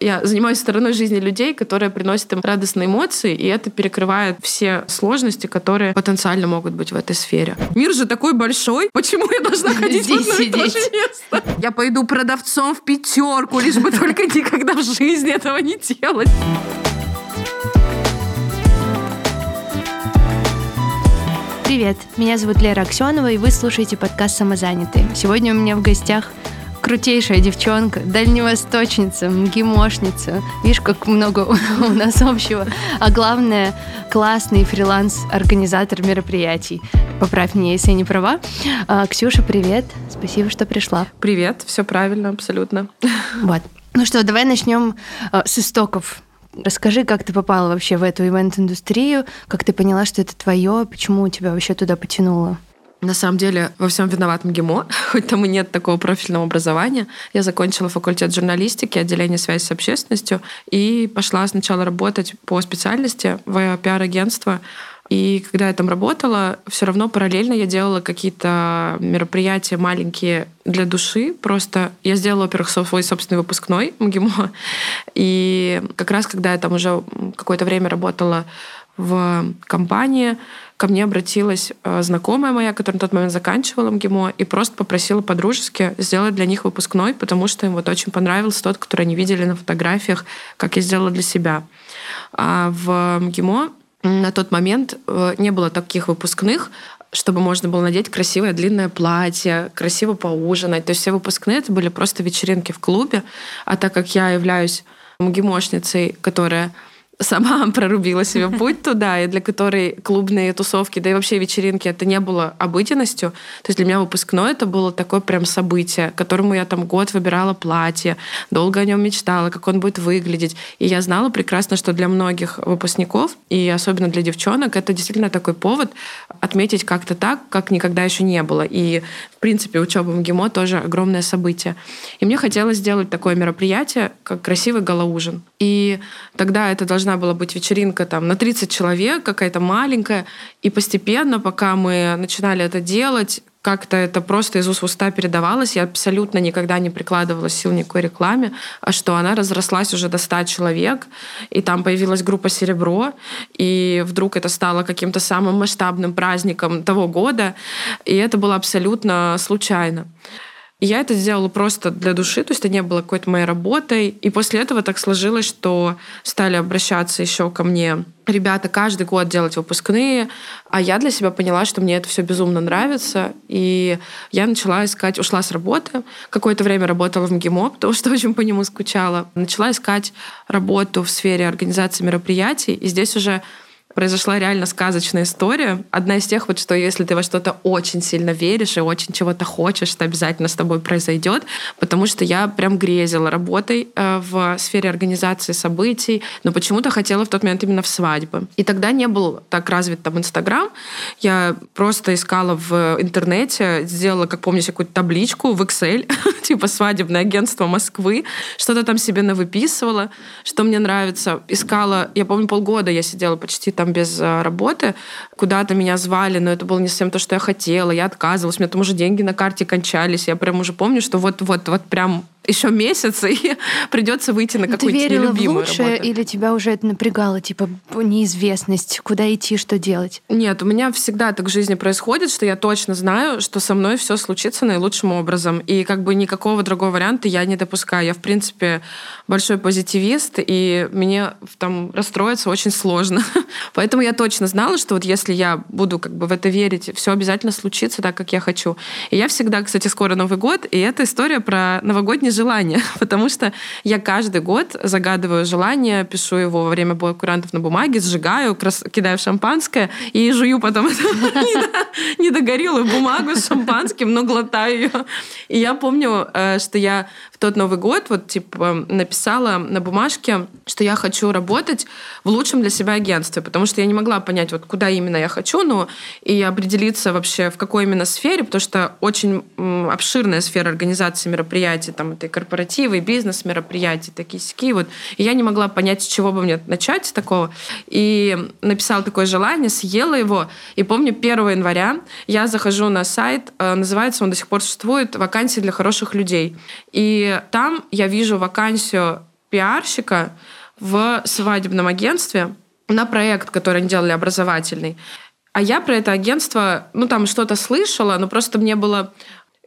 Я занимаюсь стороной жизни людей, которая приносит им радостные эмоции, и это перекрывает все сложности, которые потенциально могут быть в этой сфере. Мир же такой большой, почему я должна ходить Здесь в одно и то же сидеть. место? Я пойду продавцом в пятерку, лишь бы только никогда в жизни этого не делать. Привет, меня зовут Лера Аксенова, и вы слушаете подкаст «Самозанятые». Сегодня у меня в гостях крутейшая девчонка, дальневосточница, МГИМОшница. Видишь, как много у нас общего. А главное, классный фриланс-организатор мероприятий. Поправь меня, если я не права. А, Ксюша, привет. Спасибо, что пришла. Привет, все правильно, абсолютно. Вот. Ну что, давай начнем э, с истоков. Расскажи, как ты попала вообще в эту ивент-индустрию, как ты поняла, что это твое, почему тебя вообще туда потянуло? На самом деле во всем виноват МГИМО, хоть там и нет такого профильного образования. Я закончила факультет журналистики, отделение связи с общественностью, и пошла сначала работать по специальности в пиар-агентство. И когда я там работала, все равно параллельно я делала какие-то мероприятия маленькие для души. Просто я сделала, во-первых, свой собственный выпускной МГИМО. И как раз, когда я там уже какое-то время работала в компании, ко мне обратилась э, знакомая моя, которая на тот момент заканчивала МГИМО, и просто попросила по-дружески сделать для них выпускной, потому что им вот очень понравился тот, который они видели на фотографиях, как я сделала для себя. А в МГИМО на тот момент э, не было таких выпускных, чтобы можно было надеть красивое длинное платье, красиво поужинать. То есть все выпускные это были просто вечеринки в клубе. А так как я являюсь МГИМОшницей, которая сама прорубила себе путь туда, и для которой клубные тусовки, да и вообще вечеринки, это не было обыденностью. То есть для меня выпускной это было такое прям событие, которому я там год выбирала платье, долго о нем мечтала, как он будет выглядеть. И я знала прекрасно, что для многих выпускников, и особенно для девчонок, это действительно такой повод отметить как-то так, как никогда еще не было. И, в принципе, учеба в МГИМО тоже огромное событие. И мне хотелось сделать такое мероприятие, как красивый галаужин. И тогда это должно должна была быть вечеринка там на 30 человек, какая-то маленькая. И постепенно, пока мы начинали это делать, как-то это просто из уст в уста передавалось. Я абсолютно никогда не прикладывала сил никакой рекламе, а что она разрослась уже до 100 человек, и там появилась группа «Серебро», и вдруг это стало каким-то самым масштабным праздником того года, и это было абсолютно случайно. И я это сделала просто для души, то есть это не было какой-то моей работой. И после этого так сложилось, что стали обращаться еще ко мне ребята каждый год делать выпускные, а я для себя поняла, что мне это все безумно нравится, и я начала искать, ушла с работы, какое-то время работала в МГИМО, потому что очень по нему скучала, начала искать работу в сфере организации мероприятий, и здесь уже произошла реально сказочная история. Одна из тех, вот что если ты во что-то очень сильно веришь и очень чего-то хочешь, это обязательно с тобой произойдет, потому что я прям грезила работой э, в сфере организации событий, но почему-то хотела в тот момент именно в свадьбы. И тогда не был так развит там Инстаграм. Я просто искала в интернете, сделала, как помню, какую-то табличку в Excel, типа свадебное агентство Москвы, что-то там себе навыписывала, что мне нравится. Искала, я помню, полгода я сидела почти там там без э, работы, куда-то меня звали, но это было не совсем то, что я хотела, я отказывалась, у меня там уже деньги на карте кончались, я прям уже помню, что вот-вот, вот прям еще месяц, и придется выйти на какую-нибудь Ты верила нелюбимую в лучшее, работу. или тебя уже это напрягало, типа неизвестность, куда идти, что делать? Нет, у меня всегда так в жизни происходит, что я точно знаю, что со мной все случится наилучшим образом. И как бы никакого другого варианта я не допускаю. Я, в принципе, большой позитивист, и мне там расстроиться очень сложно. Поэтому я точно знала, что вот если я буду как бы в это верить, все обязательно случится так, как я хочу. И я всегда, кстати, скоро Новый год, и это история про новогодний желание, потому что я каждый год загадываю желание, пишу его во время боя курантов на бумаге, сжигаю, крас- кидаю шампанское и жую потом недогорелую бумагу с шампанским, но глотаю ее. И я помню, э, что я в тот Новый год вот типа написала на бумажке, что я хочу работать в лучшем для себя агентстве, потому что я не могла понять, вот куда именно я хочу, ну и определиться вообще в какой именно сфере, потому что очень обширная сфера организации мероприятий, там и корпоративы, и бизнес-мероприятия, такие сики, вот. И я не могла понять, с чего бы мне начать такого. И написала такое желание, съела его. И помню, 1 января я захожу на сайт, э, называется он до сих пор существует «Вакансии для хороших людей». И там я вижу вакансию пиарщика в свадебном агентстве на проект, который они делали образовательный. А я про это агентство, ну, там что-то слышала, но просто мне было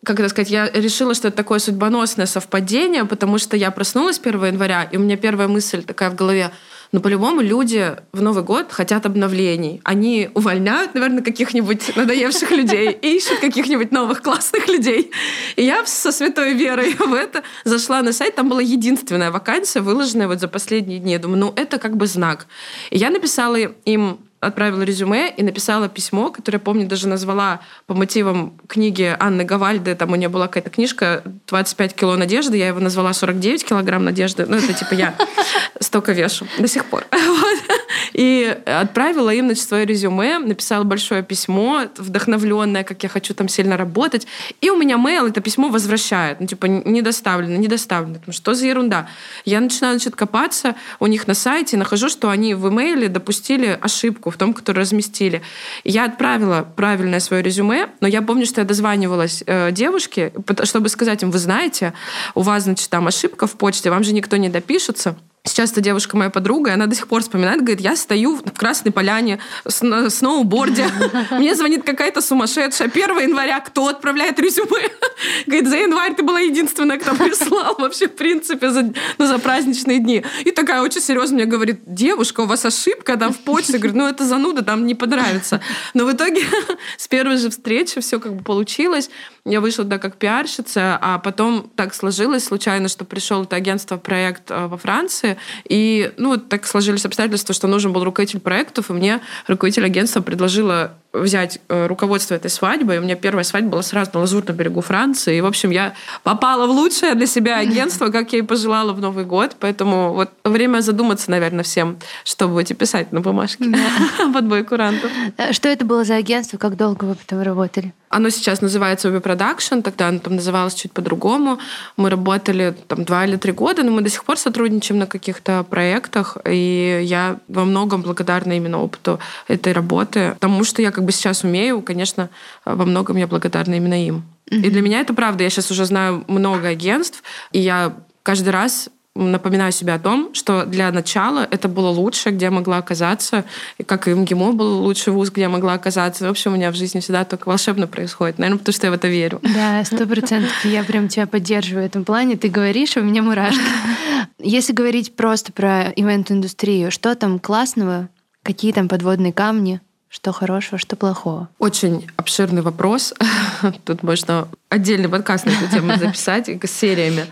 как это сказать, я решила, что это такое судьбоносное совпадение, потому что я проснулась 1 января, и у меня первая мысль такая в голове, но по-любому люди в Новый год хотят обновлений. Они увольняют, наверное, каких-нибудь надоевших людей и ищут каких-нибудь новых классных людей. И я со святой верой в это зашла на сайт, там была единственная вакансия, выложенная вот за последние дни. Я думаю, ну это как бы знак. И я написала им отправила резюме и написала письмо, которое, помню, даже назвала по мотивам книги Анны Гавальды. Там у нее была какая-то книжка «25 кило надежды». Я его назвала «49 килограмм надежды». Ну, это типа я столько вешу до сих пор. И отправила им, значит, свое резюме, написала большое письмо, вдохновленное, как я хочу там сильно работать. И у меня mail это письмо возвращает. Ну, типа, не доставлено, не доставлено. Что за ерунда? Я начинаю, значит, копаться у них на сайте, нахожу, что они в имейле допустили ошибку в том, который разместили. Я отправила правильное свое резюме, но я помню, что я дозванивалась э, девушке, чтобы сказать им, вы знаете, у вас, значит, там ошибка в почте, вам же никто не допишется. Сейчас эта девушка моя подруга, и она до сих пор вспоминает, говорит, я стою в Красной Поляне на сноуборде, мне звонит какая-то сумасшедшая. 1 января кто отправляет резюме? Говорит, за январь ты была единственная, кто прислал вообще, в принципе, за, ну, за праздничные дни. И такая очень серьезно мне говорит, девушка, у вас ошибка там в почте. Говорит, ну это зануда, там не понравится. Но в итоге с первой же встречи все как бы получилось. Я вышла туда как пиарщица, а потом так сложилось случайно, что пришел это агентство проект э, во Франции, и ну, так сложились обстоятельства, что нужен был руководитель проектов, и мне руководитель агентства предложила взять э, руководство этой свадьбы. И у меня первая свадьба была сразу на Лазурном берегу Франции. И, в общем, я попала в лучшее для себя агентство, как я и пожелала в Новый год. Поэтому вот время задуматься, наверное, всем, что будете писать на бумажке под бой курантов. Э, что это было за агентство? Как долго вы потом работали? Оно сейчас называется Ubi Production, тогда оно там называлось чуть по-другому. Мы работали там два или три года, но мы до сих пор сотрудничаем на каких-то проектах, и я во многом благодарна именно опыту этой работы, потому что я как бы сейчас умею, конечно, во многом я благодарна именно им. Mm-hmm. И для меня это правда. Я сейчас уже знаю много агентств, и я каждый раз напоминаю себе о том, что для начала это было лучше, где я могла оказаться, и как и МГИМО был лучший вуз, где я могла оказаться. В общем, у меня в жизни всегда только волшебно происходит. Наверное, потому что я в это верю. Да, сто процентов. Я прям тебя поддерживаю в этом плане. Ты говоришь, у меня мурашки. Если говорить просто про ивент-индустрию, что там классного? Какие там подводные камни? Что хорошего, что плохого? Очень обширный вопрос. Тут можно отдельный подкаст на эту тему записать с сериями.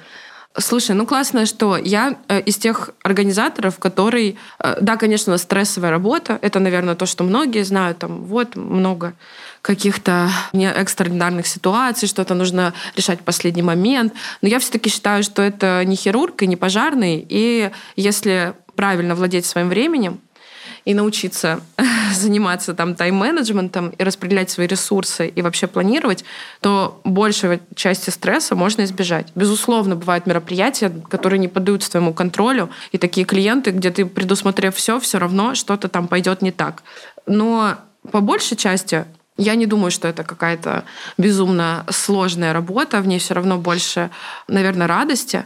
Слушай, ну классно, что я э, из тех организаторов, который, э, да, конечно, стрессовая работа, это, наверное, то, что многие знают, там, вот много каких-то экстраординарных ситуаций, что-то нужно решать в последний момент. Но я все-таки считаю, что это не хирург и не пожарный, и если правильно владеть своим временем, и научиться заниматься там тайм-менеджментом и распределять свои ресурсы и вообще планировать, то большей части стресса можно избежать. Безусловно, бывают мероприятия, которые не поддаются твоему контролю, и такие клиенты, где ты, предусмотрев все, все равно что-то там пойдет не так. Но по большей части я не думаю, что это какая-то безумно сложная работа, в ней все равно больше, наверное, радости.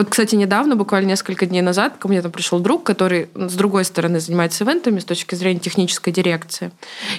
Вот, кстати, недавно, буквально несколько дней назад, ко мне там пришел друг, который с другой стороны занимается ивентами с точки зрения технической дирекции.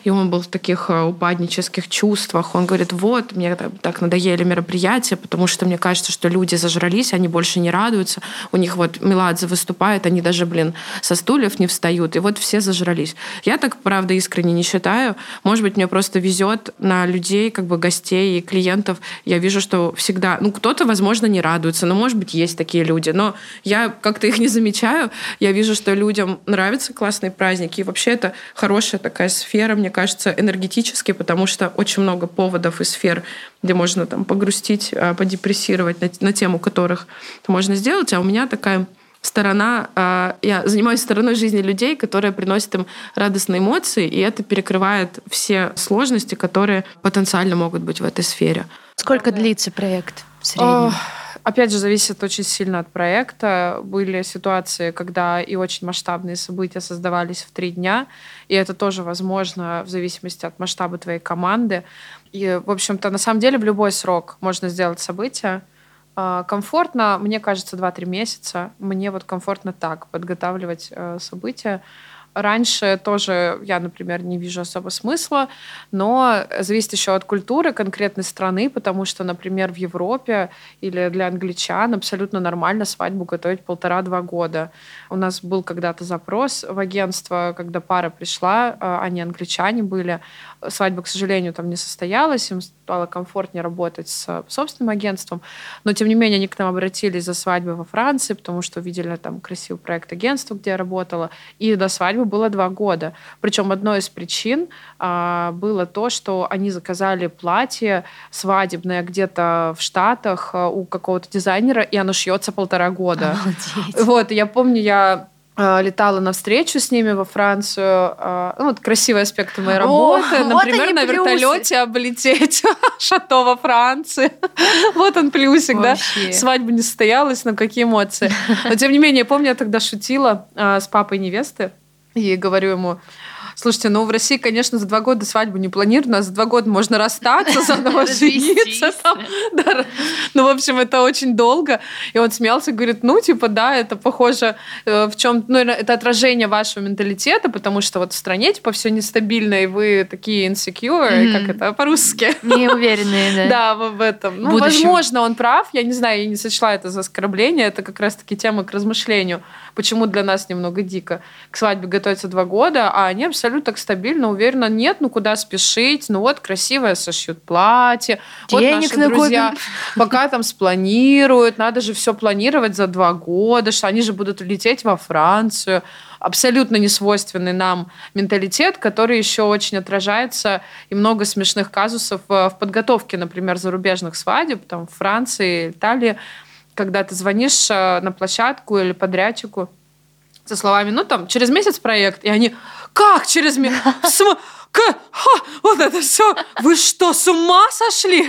И он был в таких э, упаднических чувствах. Он говорит, вот, мне так надоели мероприятия, потому что мне кажется, что люди зажрались, они больше не радуются. У них вот Меладзе выступает, они даже, блин, со стульев не встают. И вот все зажрались. Я так, правда, искренне не считаю. Может быть, мне просто везет на людей, как бы гостей и клиентов. Я вижу, что всегда, ну, кто-то, возможно, не радуется, но, может быть, есть такие такие люди. Но я как-то их не замечаю. Я вижу, что людям нравятся классные праздники. И вообще это хорошая такая сфера, мне кажется, энергетически, потому что очень много поводов и сфер, где можно там погрустить, а, подепрессировать на, на тему которых это можно сделать. А у меня такая сторона, а, я занимаюсь стороной жизни людей, которая приносит им радостные эмоции, и это перекрывает все сложности, которые потенциально могут быть в этой сфере. Сколько длится проект в среднем? Опять же, зависит очень сильно от проекта. Были ситуации, когда и очень масштабные события создавались в три дня, и это тоже возможно в зависимости от масштаба твоей команды. И, в общем-то, на самом деле в любой срок можно сделать событие, А, комфортно, мне кажется, 2-3 месяца. Мне вот комфортно так подготавливать э, события. Раньше тоже я, например, не вижу особо смысла, но зависит еще от культуры конкретной страны, потому что, например, в Европе или для англичан абсолютно нормально свадьбу готовить полтора-два года. У нас был когда-то запрос в агентство, когда пара пришла, а, они англичане были, свадьба, к сожалению, там не состоялась, им стало комфортнее работать с собственным агентством, но тем не менее они к нам обратились за свадьбой во Франции, потому что увидели там красивый проект агентства, где я работала, и до свадьбы было два года. Причем одной из причин а, было то, что они заказали платье свадебное где-то в Штатах а, у какого-то дизайнера, и оно шьется полтора года. Обалдеть. Вот, я помню, я а, летала на встречу с ними во Францию. А, ну, вот красивые аспекты моей работы. О, Например, вот на вертолете облететь шато во Франции. вот он плюсик, Вообще. да? Свадьба не состоялась, но какие эмоции. Но тем не менее, я помню, я тогда шутила с папой невесты и говорю ему, Слушайте, ну в России, конечно, за два года свадьбу не планируют, а за два года можно расстаться, заново жениться. Ну, в общем, это очень долго. И он смеялся, говорит, ну, типа, да, это похоже э, в чем, ну, это отражение вашего менталитета, потому что вот в стране, типа, все нестабильно, и вы такие insecure, как это по-русски. Неуверенные, да. Да, в этом. Ну, возможно, он прав, я не знаю, я не сочла это за оскорбление, это как раз-таки тема к размышлению, почему для нас немного дико. К свадьбе готовятся два года, а они абсолютно так стабильно, уверенно, нет, ну куда спешить, ну вот красивое сошьют платье, Денег вот наши друзья пока там спланируют, надо же все планировать за два года, что они же будут лететь во Францию. Абсолютно несвойственный нам менталитет, который еще очень отражается и много смешных казусов в подготовке, например, зарубежных свадеб, там, в Франции, Италии, когда ты звонишь э, на площадку или подрядчику, со словами, ну там, через месяц проект, и они, как через месяц? Вот это все. Вы что, с ума сошли?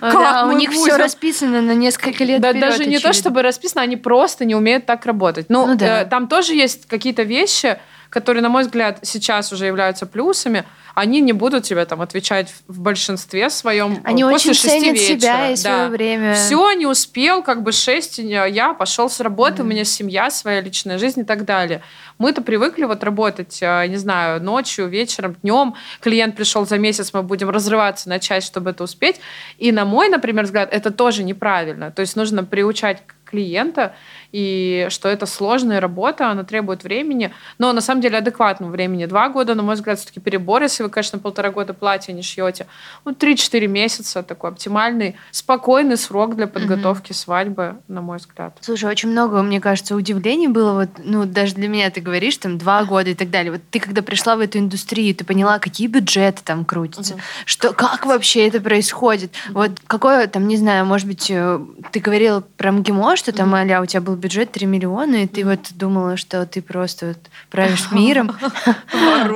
Как да, у них будем? все расписано на несколько лет. Да, вперед, даже не очевидно. то, чтобы расписано, они просто не умеют так работать. Ну, ну да. э, там тоже есть какие-то вещи, которые, на мой взгляд, сейчас уже являются плюсами они не будут тебе там отвечать в большинстве своем они после очень шести ценят вечера. себя и свое время. Все, не успел, как бы шесть, я пошел с работы, mm. у меня семья, своя личная жизнь и так далее. Мы-то привыкли вот работать, э, не знаю, ночью, вечером, днем. Клиент пришел за месяц, мы будем разрываться на часть, чтобы это успеть. И на мой, например, взгляд, это тоже неправильно. То есть нужно приучать клиента и что это сложная работа, она требует времени, но на самом деле адекватного времени. Два года, на мой взгляд, все-таки перебор, если вы, конечно, полтора года платья не шьете. Ну, три-четыре месяца такой оптимальный, спокойный срок для подготовки mm свадьбы, на мой взгляд. Слушай, очень много, мне кажется, удивлений было. Вот, ну, даже для меня ты говоришь, там, два года и так далее. Вот ты, когда пришла в эту индустрию, ты поняла, какие бюджеты там крутятся, mm что, как вообще это происходит. mm Вот какое, там, не знаю, может быть, э, ты говорила про МГИМО, что там, mm а у тебя был бюджет 3 миллиона, и ты вот думала, что ты просто вот правишь миром.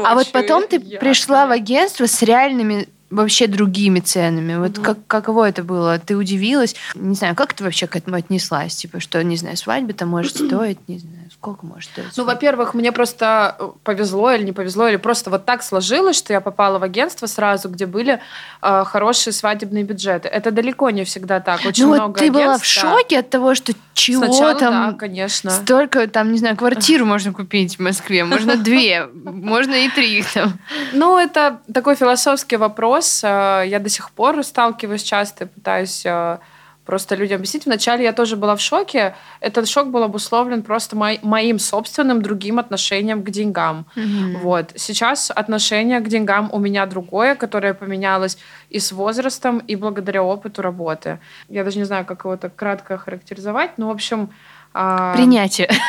А вот потом ты пришла в агентство с реальными вообще другими ценами. Вот угу. как, каково это было? Ты удивилась? Не знаю, как ты вообще к этому отнеслась? Типа, что, не знаю, свадьба-то может стоить, не знаю, сколько может стоить? Ну, во-первых, мне просто э, повезло или не повезло, или просто вот так сложилось, что я попала в агентство сразу, где были э, хорошие свадебные бюджеты. Это далеко не всегда так. Очень ну, много вот ты агентств, была в шоке от того, что чего Сначала, там... Да, конечно. Столько, там, не знаю, квартиру можно купить в Москве, можно две, можно и три там. Ну, это такой философский вопрос. Э, я до сих пор сталкиваюсь часто, пытаюсь э, просто людям объяснить. Вначале я тоже была в шоке. Этот шок был обусловлен просто мой, моим собственным другим отношением к деньгам. Mm-hmm. Вот. Сейчас отношение к деньгам у меня другое, которое поменялось и с возрастом, и благодаря опыту работы. Я даже не знаю, как его так кратко характеризовать, но, в общем, а, принятие.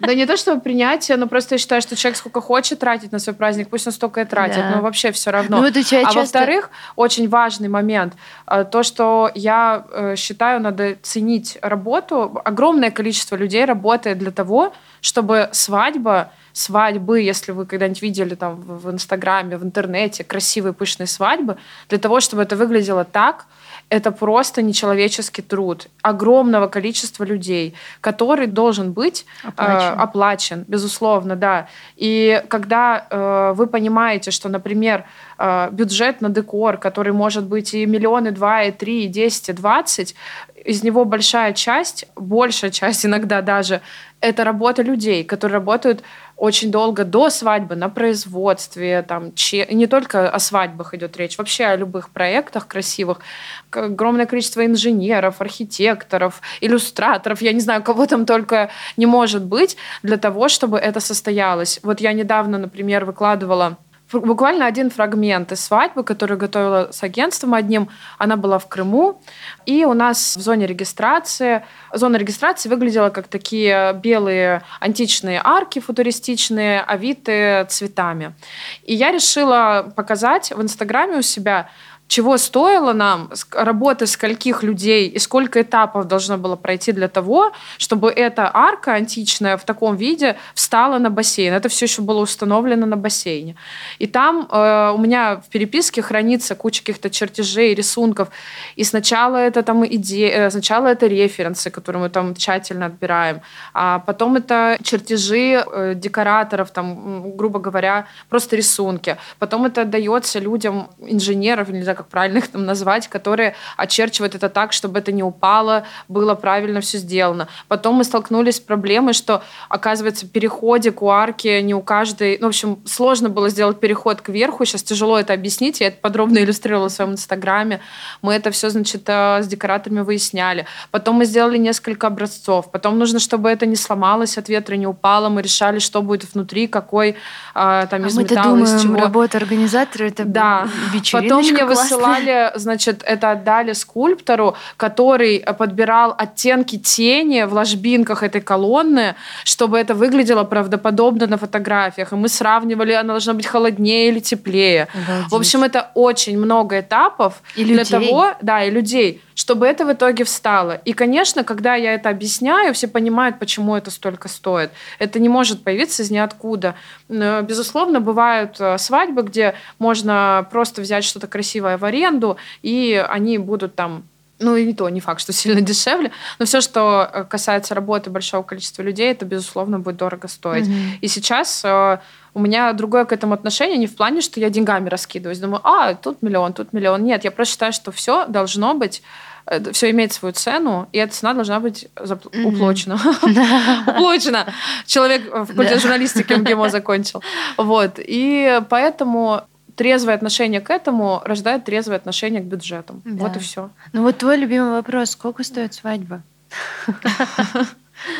Да не то, что принятие, но просто я считаю, что человек сколько хочет тратить на свой праздник, пусть он столько и тратит, да. но вообще все равно. Ну, это а часто... во-вторых, очень важный момент, а, то, что я э, считаю, надо ценить работу. Огромное количество людей работает для того, чтобы свадьба свадьбы, если вы когда-нибудь видели там в Инстаграме, в интернете красивые пышные свадьбы, для того, чтобы это выглядело так, это просто нечеловеческий труд огромного количества людей, который должен быть оплачен, э, оплачен безусловно, да. И когда э, вы понимаете, что, например, э, бюджет на декор, который может быть и миллионы, два, и три, и десять, и двадцать, из него большая часть, большая часть иногда даже, это работа людей, которые работают очень долго до свадьбы на производстве, там, че... не только о свадьбах идет речь, вообще о любых проектах красивых. Огромное количество инженеров, архитекторов, иллюстраторов, я не знаю, кого там только не может быть для того, чтобы это состоялось. Вот я недавно, например, выкладывала буквально один фрагмент из свадьбы, которую готовила с агентством одним. Она была в Крыму. И у нас в зоне регистрации... Зона регистрации выглядела как такие белые античные арки футуристичные, овитые цветами. И я решила показать в Инстаграме у себя чего стоило нам работы скольких людей и сколько этапов должно было пройти для того, чтобы эта арка античная в таком виде встала на бассейн. Это все еще было установлено на бассейне. И там э, у меня в переписке хранится куча каких-то чертежей, рисунков. И сначала это там идея, э, сначала это референсы, которые мы там тщательно отбираем, а потом это чертежи э, декораторов, там, грубо говоря, просто рисунки. Потом это дается людям, инженеров, не знаю, как правильно их там назвать, которые очерчивают это так, чтобы это не упало, было правильно все сделано. Потом мы столкнулись с проблемой, что, оказывается, переходик у арки не у каждой... Ну, в общем, сложно было сделать переход к верху. Сейчас тяжело это объяснить. Я это подробно иллюстрировала в своем инстаграме. Мы это все, значит, э, с декораторами выясняли. Потом мы сделали несколько образцов. Потом нужно, чтобы это не сломалось от ветра, не упало. Мы решали, что будет внутри, какой э, там а из мы-то металла, из чего. работа организатора это да. Потом мне высылали, значит, это отдали скульптору, который подбирал оттенки тени в ложбинках этой колонны, чтобы это выглядело правдоподобно на фотографиях. И мы сравнивали, она должна быть холоднее или теплее. Обалдеть. В общем, это очень много этапов И для людей. того, да, и людей, чтобы это в итоге встало. И, конечно, когда я это объясняю, все понимают, почему это столько стоит. Это не может появиться из ниоткуда. Безусловно, бывают э, свадьбы, где можно просто взять что-то красивое в аренду, и они будут там ну и не то, не факт, что сильно дешевле, но все, что э, касается работы большого количества людей, это, безусловно, будет дорого стоить. Мгм. И сейчас э, у меня другое к этому отношение, не в плане, что я деньгами раскидываюсь, думаю, а, тут миллион, тут миллион. Нет, я просто считаю, что все должно быть, все имеет свою цену, и эта цена должна быть запл- Мгм. уплочена. Уплочена. Человек э, факультет Да. журналистики МГИМО закончил. Вот. И поэтому трезвое отношение к этому рождает трезвое отношение к бюджетам. Да. Вот и все. Ну вот твой любимый вопрос, сколько стоит свадьба?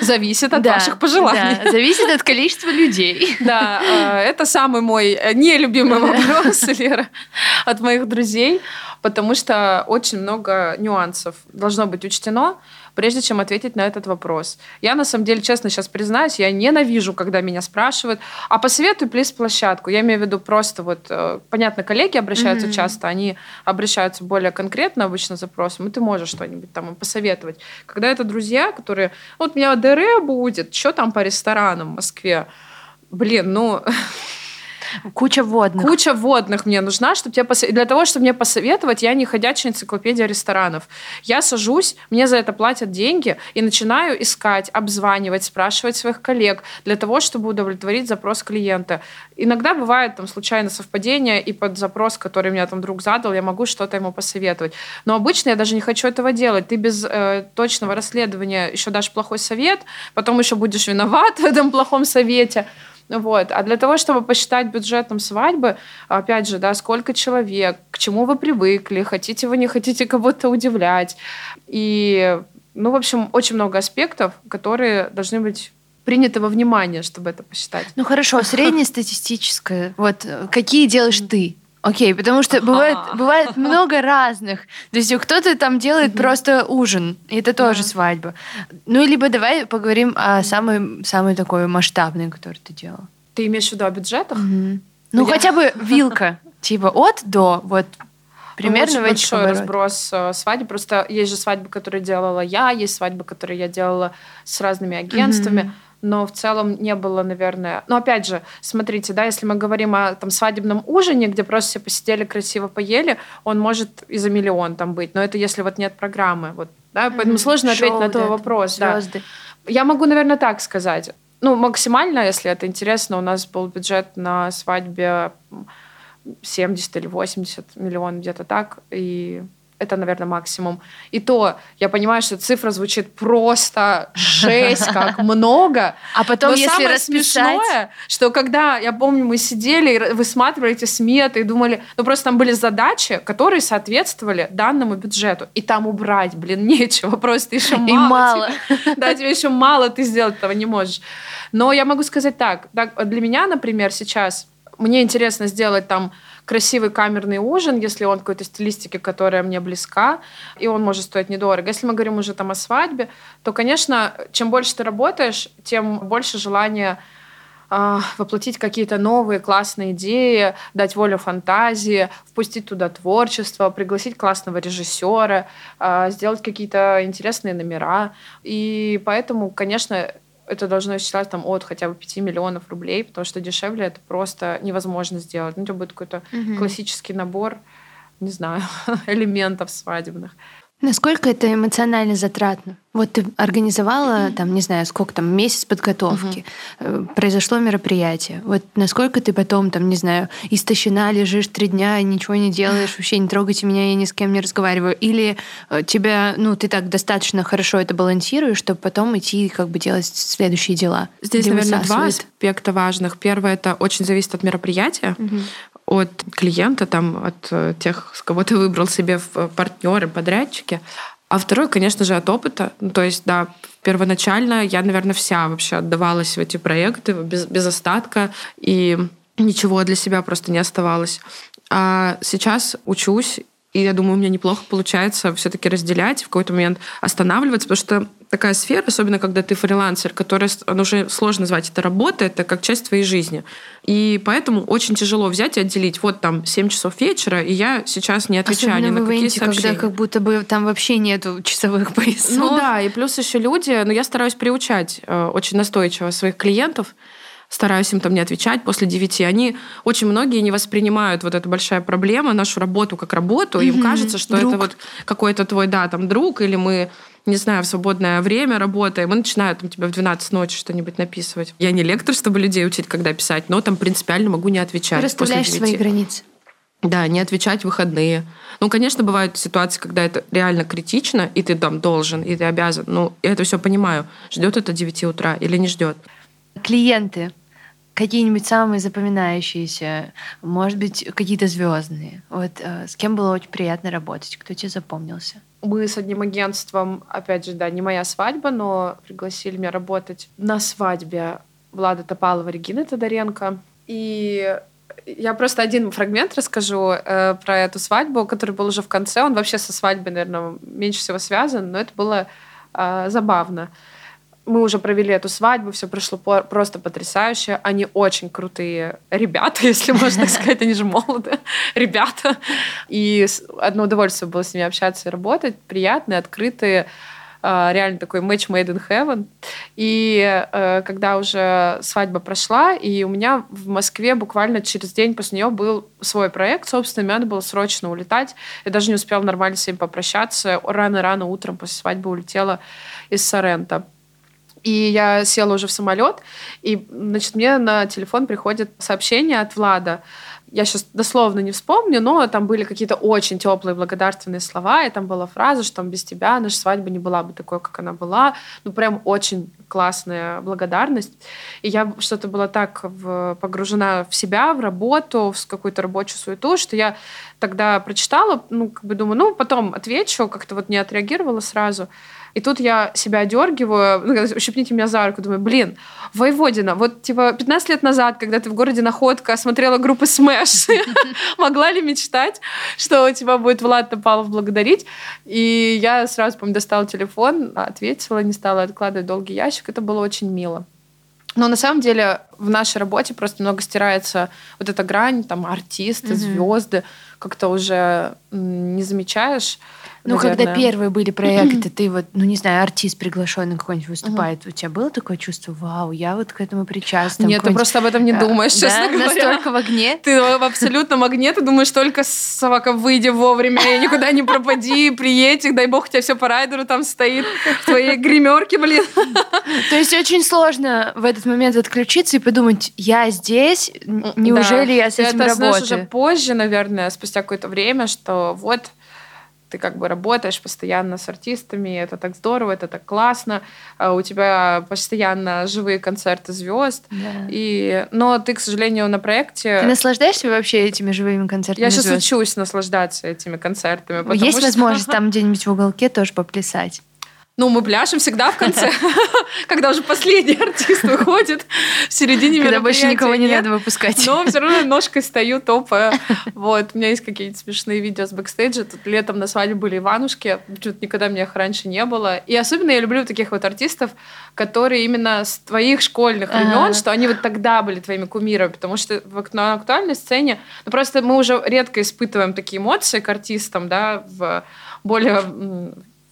Зависит от Да, ваших пожеланий. да, зависит от количества людей. Да, э, это самый мой э, нелюбимый вопрос, Лера, от моих друзей, потому что очень много нюансов должно быть учтено, прежде чем ответить на этот вопрос. Я, на самом деле, честно сейчас признаюсь, я ненавижу, когда меня спрашивают, а посоветуй плейс-площадку. Я имею в виду просто вот, э, понятно, коллеги обращаются Мгм. часто, они обращаются более конкретно обычно запросом, и ты можешь что-нибудь там им посоветовать. Когда это друзья, которые, вот у меня ДР будет, что там по ресторанам в Москве? Блин, ну, Куча водных. Куча водных мне нужна, чтобы тебе посо- для того, чтобы мне посоветовать, я не ходячая энциклопедия ресторанов. Я сажусь, мне за это платят деньги и начинаю искать, обзванивать, спрашивать своих коллег для того, чтобы удовлетворить запрос клиента. Иногда бывает там случайно совпадение, и под запрос, который меня там друг задал, я могу что-то ему посоветовать. Но обычно я даже не хочу этого делать. Ты без э, точного расследования еще дашь плохой совет, потом еще будешь виноват в этом плохом совете. Вот. А для того, чтобы посчитать бюджетом свадьбы, опять же, да, сколько человек, к чему вы привыкли, хотите вы, не хотите кого-то удивлять. И, ну, в общем, очень много аспектов, которые должны быть приняты во внимание, чтобы это посчитать. Ну хорошо, среднестатистическое. Вот э, какие делаешь ты? Окей, потому что бывает, бывает много разных. То есть кто-то там делает просто ужин, и это тоже свадьба. Ну, либо давай поговорим о самой, самой такой масштабной, которую ты делала. Ты имеешь в виду о бюджетах? Ну, хотя бы вилка. Типа от до, вот примерно в очень этих большой оборотах. разброс э, свадеб. Просто есть же свадьбы, которые делала я, есть свадьбы, которые я делала с разными агентствами. Мгм. Но в целом не было, наверное... Но опять же, смотрите, да, если мы говорим о там, свадебном ужине, где просто все посидели, красиво поели, он может и за миллион там быть. Но это если вот нет программы. Вот, да? Поэтому Мгм. сложно ответить Шоу, на твой да, вопрос. Да. звезды. Я могу, наверное, так сказать. Ну, максимально, если это интересно, у нас был бюджет на свадьбе м, 70 или 80 миллионов, где-то так. И это, наверное, максимум. И то я понимаю, что цифра звучит просто жесть, как много. А потом, Но если самое расписать... смешное, что когда, я помню, мы сидели и высматривали эти сметы и думали, ну просто там были задачи, которые соответствовали данному бюджету. И там убрать, блин, нечего, просто еще мало. И мало. тебе. Да, тебе еще мало, ты сделать этого не можешь. Но я могу сказать так, так, для меня, например, сейчас мне интересно сделать там красивый камерный ужин, если он какой-то стилистики, которая мне близка, и он может стоить недорого. Если мы говорим уже там о свадьбе, то, конечно, чем больше ты работаешь, тем больше желания э, воплотить какие-то новые классные идеи, дать волю фантазии, впустить туда творчество, пригласить классного режиссера, э, сделать какие-то интересные номера. И поэтому, конечно, это должно исчислять там от хотя бы 5 миллионов рублей, потому что дешевле это просто невозможно сделать. Ну, тебя будет какой-то Мгм. классический набор, не знаю, элементов свадебных. Насколько это эмоционально затратно? Вот ты организовала, там, не знаю, сколько там, месяц подготовки, э, произошло мероприятие. Вот насколько ты потом, там, не знаю, истощена, лежишь три дня ничего не делаешь, вообще не трогайте меня, я ни с кем не разговариваю. Или э, тебя, ну, ты так достаточно хорошо это балансируешь, чтобы потом идти и как бы делать следующие дела. Здесь, Где наверное, два аспекта важных. Первое, это очень зависит от мероприятия, Мгм. От клиента, там, от э, тех, с кого ты выбрал себе в партнеры, подрядчики. А второе, конечно же, от опыта. Ну, то есть, да, первоначально я, наверное, вся вообще отдавалась в эти проекты без, без остатка, и ничего для себя просто не оставалось. А сейчас учусь, и я думаю, у меня неплохо получается все-таки разделять, в какой-то момент останавливаться, потому что такая сфера, особенно когда ты фрилансер, которая, ну, уже сложно назвать это работа, это как часть твоей жизни. И поэтому очень тяжело взять и отделить. Вот там 7 часов вечера, и я сейчас не отвечаю Особенно ни на в какие ивенте, когда сообщения. как будто бы там вообще нету часовых поясов. Ну да, и плюс еще люди, но я стараюсь приучать э, очень настойчиво своих клиентов, стараюсь им там не отвечать после девяти. Они очень многие не воспринимают вот эта большая проблема, нашу работу как работу. Им кажется, что Друг. это вот какой-то твой, да, там друг, или мы не знаю, в свободное время работаем, и начинают там, тебе в 12 ночи что-нибудь написывать. Я не лектор, чтобы людей учить, когда писать, но там принципиально могу не отвечать. Ты расставляешь свои 9. границы. Да, не отвечать в выходные. Ну, конечно, бывают ситуации, когда это реально критично, и ты там должен, и ты обязан. Ну, я это все понимаю. Ждет это 9 утра или не ждет. Клиенты какие-нибудь самые запоминающиеся, может быть, какие-то звездные. Вот э, с кем было очень приятно работать, кто тебе запомнился? Мы с одним агентством, опять же, да, не моя свадьба, но пригласили меня работать на свадьбе Влада Топалова, Регины Тодоренко. И я просто один фрагмент расскажу э, про эту свадьбу, который был уже в конце. Он вообще со свадьбой, наверное, меньше всего связан, но это было э, забавно. Мы уже провели эту свадьбу, все прошло просто потрясающе. Они очень крутые ребята, если можно так сказать, они же молодые ребята. И одно удовольствие было с ними общаться и работать. Приятные, открытые, э, реально такой match made in heaven. И э, когда уже свадьба прошла, и у меня в Москве буквально через день после нее был свой проект, собственно, мне надо было срочно улетать. Я даже не успела нормально с ним попрощаться. Рано-рано утром после свадьбы улетела из Сорента. И я села уже в самолет, и, значит, мне на телефон приходит сообщение от Влада. Я сейчас дословно не вспомню, но там были какие-то очень теплые благодарственные слова, и там была фраза, что там без тебя наша свадьба не была бы такой, как она была. Ну, прям очень классная благодарность. И я что-то была так в- погружена в себя, в работу, в какую-то рабочую суету, что я тогда прочитала, ну, как бы думаю, ну, потом отвечу, как-то вот не отреагировала сразу. И тут я себя одергиваю, ну, когда ущипните меня за руку, думаю, блин, Войводина, вот типа 15 лет назад, когда ты в городе Находка смотрела группы Smash, могла ли мечтать, что тебя будет Влад Топалов благодарить? И я сразу, помню, достала телефон, ответила, не стала откладывать долгий ящик. Это было очень мило. Но на самом деле в нашей работе просто много стирается вот эта грань, там артисты, звезды, как-то уже не замечаешь. Ну, когда первые были проекты, ты вот, ну, не знаю, артист приглашенный какой-нибудь выступает, у тебя было такое чувство, вау, я вот к этому причастна? Нет, ты просто об этом не э, думаешь, да, честно говоря. Настолько в огне? Ты абсолютно магнит, ты думаешь только собака выйди вовремя, и никуда не пропади, приедь, и дай бог у тебя все по райдеру там стоит, в твоей гримерке, блин. То есть очень сложно в этот момент отключиться и подумать, я здесь, неужели я с этим это, знаешь, работаю? уже позже, наверное, спустя какое-то время, что вот ты как бы работаешь постоянно с артистами, это так здорово, это так классно, а у тебя постоянно живые концерты звезд, да. и но ты, к сожалению, на проекте. Ты наслаждаешься вообще этими живыми концертами? Я сейчас звезд? учусь наслаждаться этими концертами. Есть что... возможность там где-нибудь в уголке тоже поплясать? Ну, мы пляшем всегда в конце, когда уже последний артист выходит в середине Когда больше никого не надо выпускать. Но все равно ножкой стою, топая. Вот, у меня есть какие-то смешные видео с бэкстейджа. Тут летом на свадьбе были Иванушки. Почему-то никогда меня их раньше не было. И особенно я люблю таких вот артистов, которые именно с твоих школьных времен, что они вот тогда были твоими кумирами, потому что на актуальной сцене, ну просто мы уже редко испытываем такие эмоции к артистам, да, в более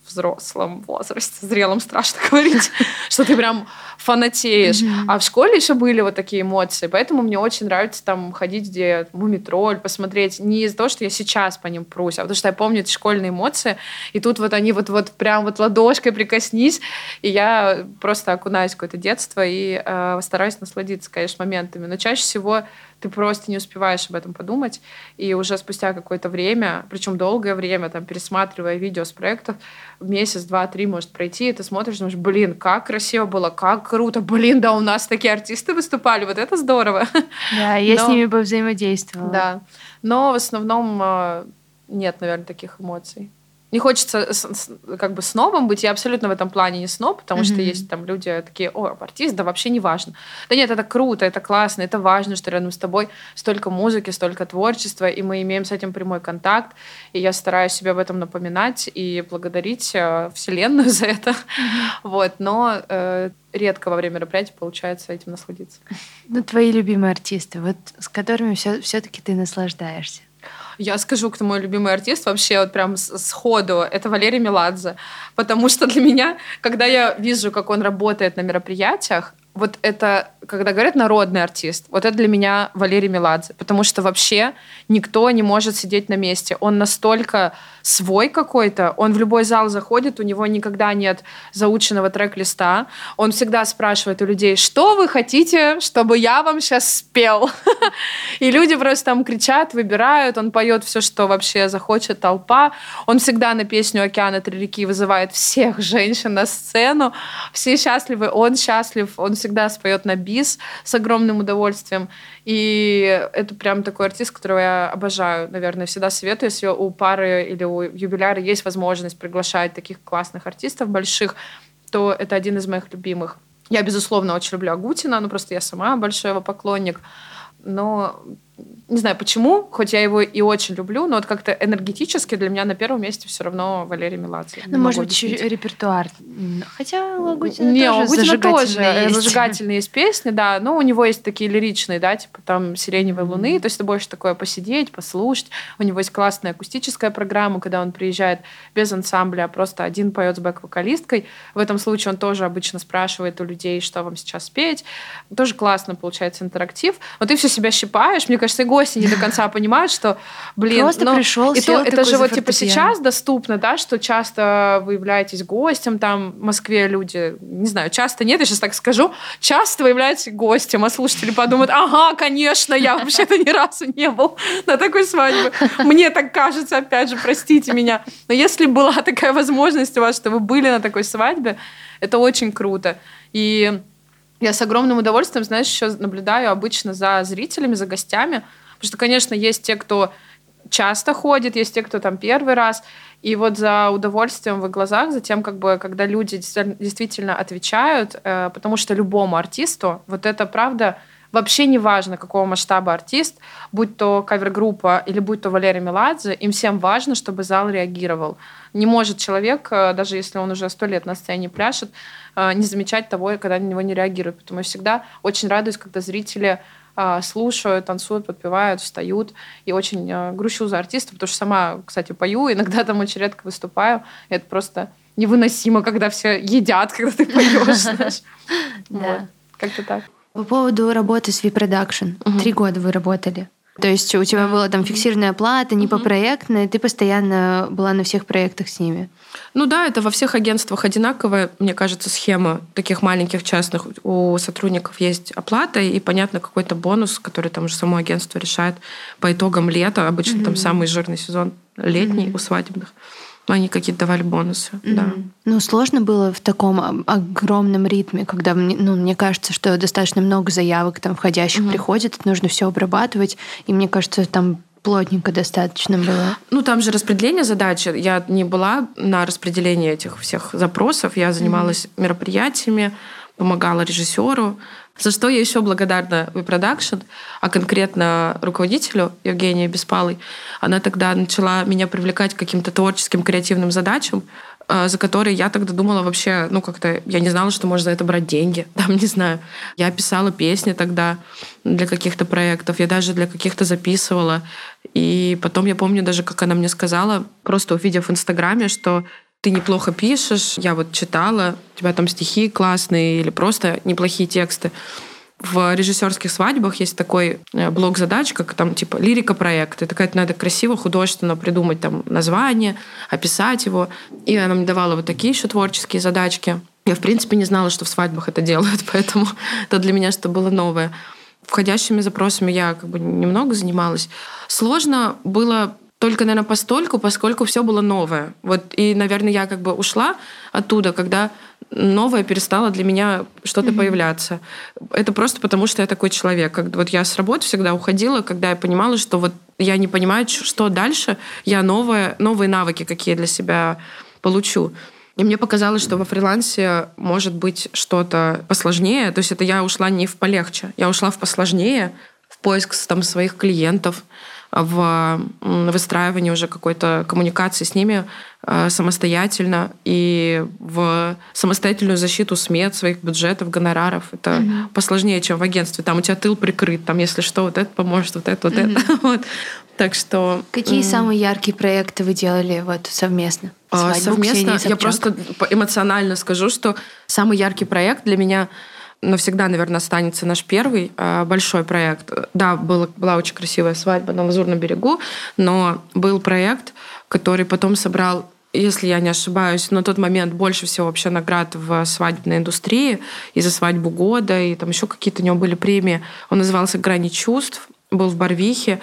взрослом возрасте, зрелом страшно говорить, что ты прям фанатеешь. А в школе еще были вот такие эмоции, поэтому мне очень нравится там ходить, где мумитроль, посмотреть. Не из-за того, что я сейчас по ним прусь, а потому что я помню эти школьные эмоции, и тут вот они вот, вот прям вот ладошкой прикоснись, и я просто окунаюсь в какое-то детство и э, стараюсь насладиться, конечно, моментами. Но чаще всего ты просто не успеваешь об этом подумать. И уже спустя какое-то время, причем долгое время, там, пересматривая видео с проектов, месяц, два, три может пройти, и ты смотришь, думаешь, блин, как красиво было, как круто, блин, да у нас такие артисты выступали, вот это здорово. Да, я Но... с ними повзаимодействовала. Да, но в основном э, нет, наверное, таких эмоций не хочется как бы снобом быть. Я абсолютно в этом плане не сноб, потому mm-hmm. что есть там люди такие, о, артист, да вообще не важно. Да нет, это круто, это классно, это важно, что рядом с тобой столько музыки, столько творчества, и мы имеем с этим прямой контакт. И я стараюсь себе об этом напоминать и благодарить э, Вселенную за это. Mm-hmm. Вот, но э, редко во время мероприятий получается этим насладиться. Ну, твои любимые артисты, вот с которыми все, все-таки ты наслаждаешься. Я скажу, кто мой любимый артист вообще вот прям сходу, это Валерий Меладзе. Потому что для меня, когда я вижу, как он работает на мероприятиях, вот это, когда говорят народный артист, вот это для меня Валерий Меладзе, потому что вообще никто не может сидеть на месте. Он настолько свой какой-то, он в любой зал заходит, у него никогда нет заученного трек-листа, он всегда спрашивает у людей, что вы хотите, чтобы я вам сейчас спел? И люди просто там кричат, выбирают, он поет все, что вообще захочет толпа, он всегда на песню «Океана три реки» вызывает всех женщин на сцену, все счастливы, он счастлив, он всегда споет на бис с огромным удовольствием. И это прям такой артист, которого я обожаю, наверное, всегда советую, если у пары или у юбиляра есть возможность приглашать таких классных артистов больших, то это один из моих любимых. Я, безусловно, очень люблю Агутина, ну просто я сама большой его поклонник. Но не знаю почему, хоть я его и очень люблю, но вот как-то энергетически для меня на первом месте все равно Валерий Меладзе. Ну, может быть, репертуар. Хотя Лагутина Не, тоже Лагутина тоже есть. зажигательные есть песни, да, но у него есть такие лиричные, да, типа там «Сиреневой mm-hmm. луны», то есть это больше такое посидеть, послушать. У него есть классная акустическая программа, когда он приезжает без ансамбля, а просто один поет с бэк-вокалисткой. В этом случае он тоже обычно спрашивает у людей, что вам сейчас петь. Тоже классно получается интерактив. Но ты все себя щипаешь, мне кажется, и гости не до конца понимают, что, блин, Просто но... пришел, и то, это же вот типа сейчас доступно, да, что часто вы являетесь гостем, там в Москве люди, не знаю, часто нет, я сейчас так скажу, часто вы являетесь гостем, а слушатели подумают, ага, конечно, я вообще-то ни разу не был на такой свадьбе. Мне так кажется, опять же, простите меня. Но если была такая возможность у вас, что вы были на такой свадьбе, это очень круто. И я с огромным удовольствием, знаешь, еще наблюдаю обычно за зрителями, за гостями, Потому что, конечно, есть те, кто часто ходит, есть те, кто там первый раз. И вот за удовольствием в глазах, за тем, как бы, когда люди действительно отвечают, э, потому что любому артисту вот это правда вообще не важно, какого масштаба артист, будь то кавер-группа или будь то Валерий Меладзе, им всем важно, чтобы зал реагировал. Не может человек, э, даже если он уже сто лет на сцене пляшет, э, не замечать того, когда на него не реагируют. Поэтому я всегда очень радуюсь, когда зрители а, слушают, танцуют, подпевают, встают. И очень грущу за артистов, потому что сама, кстати, пою, иногда там очень редко выступаю. И это просто невыносимо, когда все едят, когда ты поешь. Как-то так. По поводу работы с V-Production. Три года вы работали. То есть у тебя была там фиксированная плата, не по проектной, ты постоянно была на всех проектах с ними. Ну да, это во всех агентствах одинаковая, мне кажется, схема таких маленьких частных. У сотрудников есть оплата и, понятно, какой-то бонус, который там уже само агентство решает по итогам лета. Обычно mm-hmm. там самый жирный сезон летний mm-hmm. у свадебных. Они какие-то давали бонусы, mm-hmm. да. Ну, сложно было в таком огромном ритме, когда, ну, мне кажется, что достаточно много заявок там входящих mm-hmm. приходит, нужно все обрабатывать, и мне кажется, там плотненько достаточно было. Ну, там же распределение задач. Я не была на распределении этих всех запросов. Я занималась mm-hmm. мероприятиями, помогала режиссеру. За что я еще благодарна WeProduction, а конкретно руководителю Евгении Беспалой. Она тогда начала меня привлекать к каким-то творческим, креативным задачам, э, за которые я тогда думала вообще, ну как-то, я не знала, что можно за это брать деньги, там, не знаю. Я писала песни тогда для каких-то проектов, я даже для каких-то записывала. И потом я помню даже, как она мне сказала, просто увидев в Инстаграме, что ты неплохо пишешь, я вот читала, у тебя там стихи классные или просто неплохие тексты. В режиссерских свадьбах есть такой э, блок задач, как там типа лирика проекта. Это какая-то надо красиво, художественно придумать там название, описать его. И она мне давала вот такие еще творческие задачки. Я, в принципе, не знала, что в свадьбах это делают, поэтому это для меня что было новое. Входящими запросами я как бы немного занималась. Сложно было только, наверное, постольку, поскольку все было новое. Вот и, наверное, я как бы ушла оттуда, когда новое перестало для меня что-то mm-hmm. появляться. Это просто потому, что я такой человек. Как, вот я с работы всегда уходила, когда я понимала, что вот я не понимаю, что дальше, я новое, новые навыки какие для себя получу. И мне показалось, что во фрилансе может быть что-то посложнее. То есть это я ушла не в полегче, я ушла в посложнее, в поиск там, своих клиентов, в выстраивании уже какой-то коммуникации с ними э, самостоятельно и в самостоятельную защиту смет, своих бюджетов, гонораров. Это mm-hmm. посложнее, чем в агентстве. Там у тебя тыл прикрыт, там, если что, вот это поможет, вот это, вот mm-hmm. это. вот. Так что... Какие самые яркие проекты вы делали вот совместно? А, совместно я просто эмоционально скажу, что самый яркий проект для меня — навсегда, наверное, останется наш первый э, большой проект. Да, была, была очень красивая свадьба на Лазурном берегу, но был проект, который потом собрал если я не ошибаюсь, на тот момент больше всего вообще наград в свадебной индустрии и за свадьбу года, и там еще какие-то у него были премии. Он назывался «Грани чувств», был в Барвихе.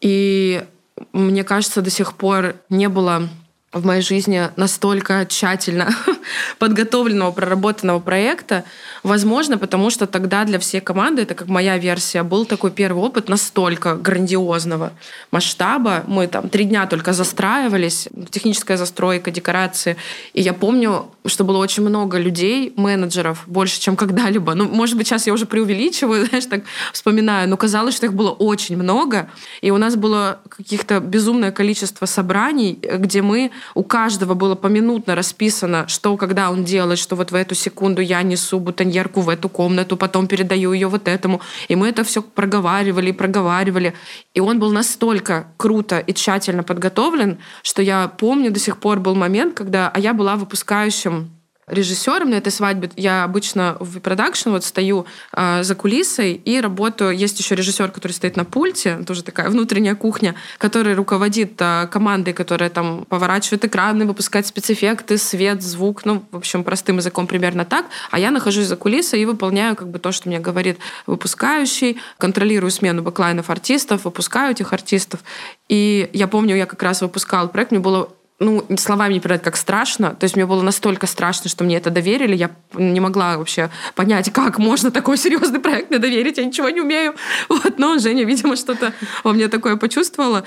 И мне кажется, до сих пор не было в моей жизни настолько тщательно подготовленного, проработанного проекта. Возможно, потому что тогда для всей команды, это как моя версия, был такой первый опыт настолько грандиозного масштаба. Мы там три дня только застраивались, техническая застройка, декорации. И я помню, что было очень много людей, менеджеров, больше, чем когда-либо. Ну, может быть, сейчас я уже преувеличиваю, знаешь, так вспоминаю, но казалось, что их было очень много. И у нас было каких-то безумное количество собраний, где мы у каждого было поминутно расписано, что когда он делает, что вот в эту секунду я несу бутоньерку в эту комнату, потом передаю ее вот этому. И мы это все проговаривали и проговаривали. И он был настолько круто и тщательно подготовлен, что я помню до сих пор был момент, когда а я была выпускающим режиссером на этой свадьбе. Я обычно в продакшн вот стою э, за кулисой и работаю. Есть еще режиссер, который стоит на пульте, тоже такая внутренняя кухня, который руководит э, командой, которая там поворачивает экраны, выпускает спецэффекты, свет, звук, ну, в общем, простым языком примерно так. А я нахожусь за кулисой и выполняю как бы то, что мне говорит выпускающий, контролирую смену бэклайнов артистов, выпускаю этих артистов. И я помню, я как раз выпускала проект, мне было ну, словами не передать, как страшно. То есть мне было настолько страшно, что мне это доверили. Я не могла вообще понять, как можно такой серьезный проект мне доверить. Я ничего не умею. Вот, но Женя, видимо, что-то во мне такое почувствовала.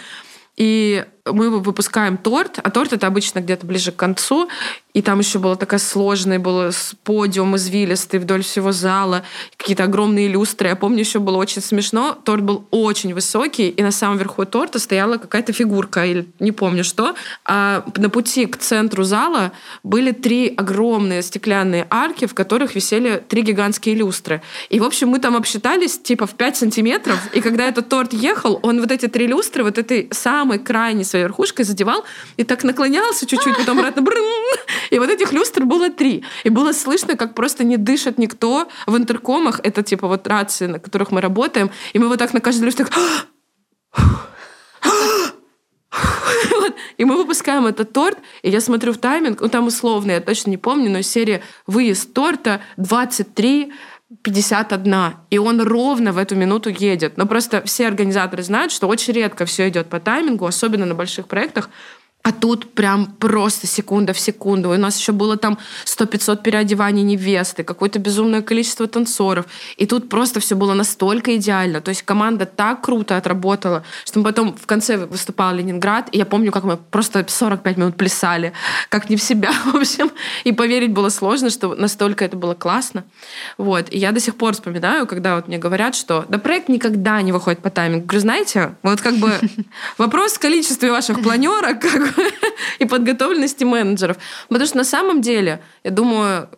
И мы выпускаем торт, а торт это обычно где-то ближе к концу, и там еще было такая сложная, был подиум извилистый вдоль всего зала, какие-то огромные люстры. Я помню, еще было очень смешно. Торт был очень высокий, и на самом верху торта стояла какая-то фигурка, или не помню что. А на пути к центру зала были три огромные стеклянные арки, в которых висели три гигантские люстры. И, в общем, мы там обсчитались типа в 5 сантиметров, и когда этот торт ехал, он вот эти три люстры, вот этой самой крайней своей верхушкой задевал, и так наклонялся чуть-чуть, потом обратно и вот этих люстр было три. И было слышно, как просто не дышит никто в интеркомах. Это типа вот рации, на которых мы работаем. И мы вот так на каждой люстре И мы выпускаем этот торт, и я смотрю в тайминг, ну там условно, я точно не помню, но серия выезд торта 23 51, и он ровно в эту минуту едет. Но просто все организаторы знают, что очень редко все идет по таймингу, особенно на больших проектах. А тут прям просто секунда в секунду. У нас еще было там 100-500 переодеваний невесты, какое-то безумное количество танцоров. И тут просто все было настолько идеально. То есть команда так круто отработала, что мы потом в конце выступал Ленинград, и я помню, как мы просто 45 минут плясали, как не в себя, в общем. И поверить было сложно, что настолько это было классно. Вот. И я до сих пор вспоминаю, когда вот мне говорят, что да проект никогда не выходит по таймингу. Говорю, знаете, вот как бы вопрос в количестве ваших планерок, как и подготовленности менеджеров. Потому что на самом деле, я думаю,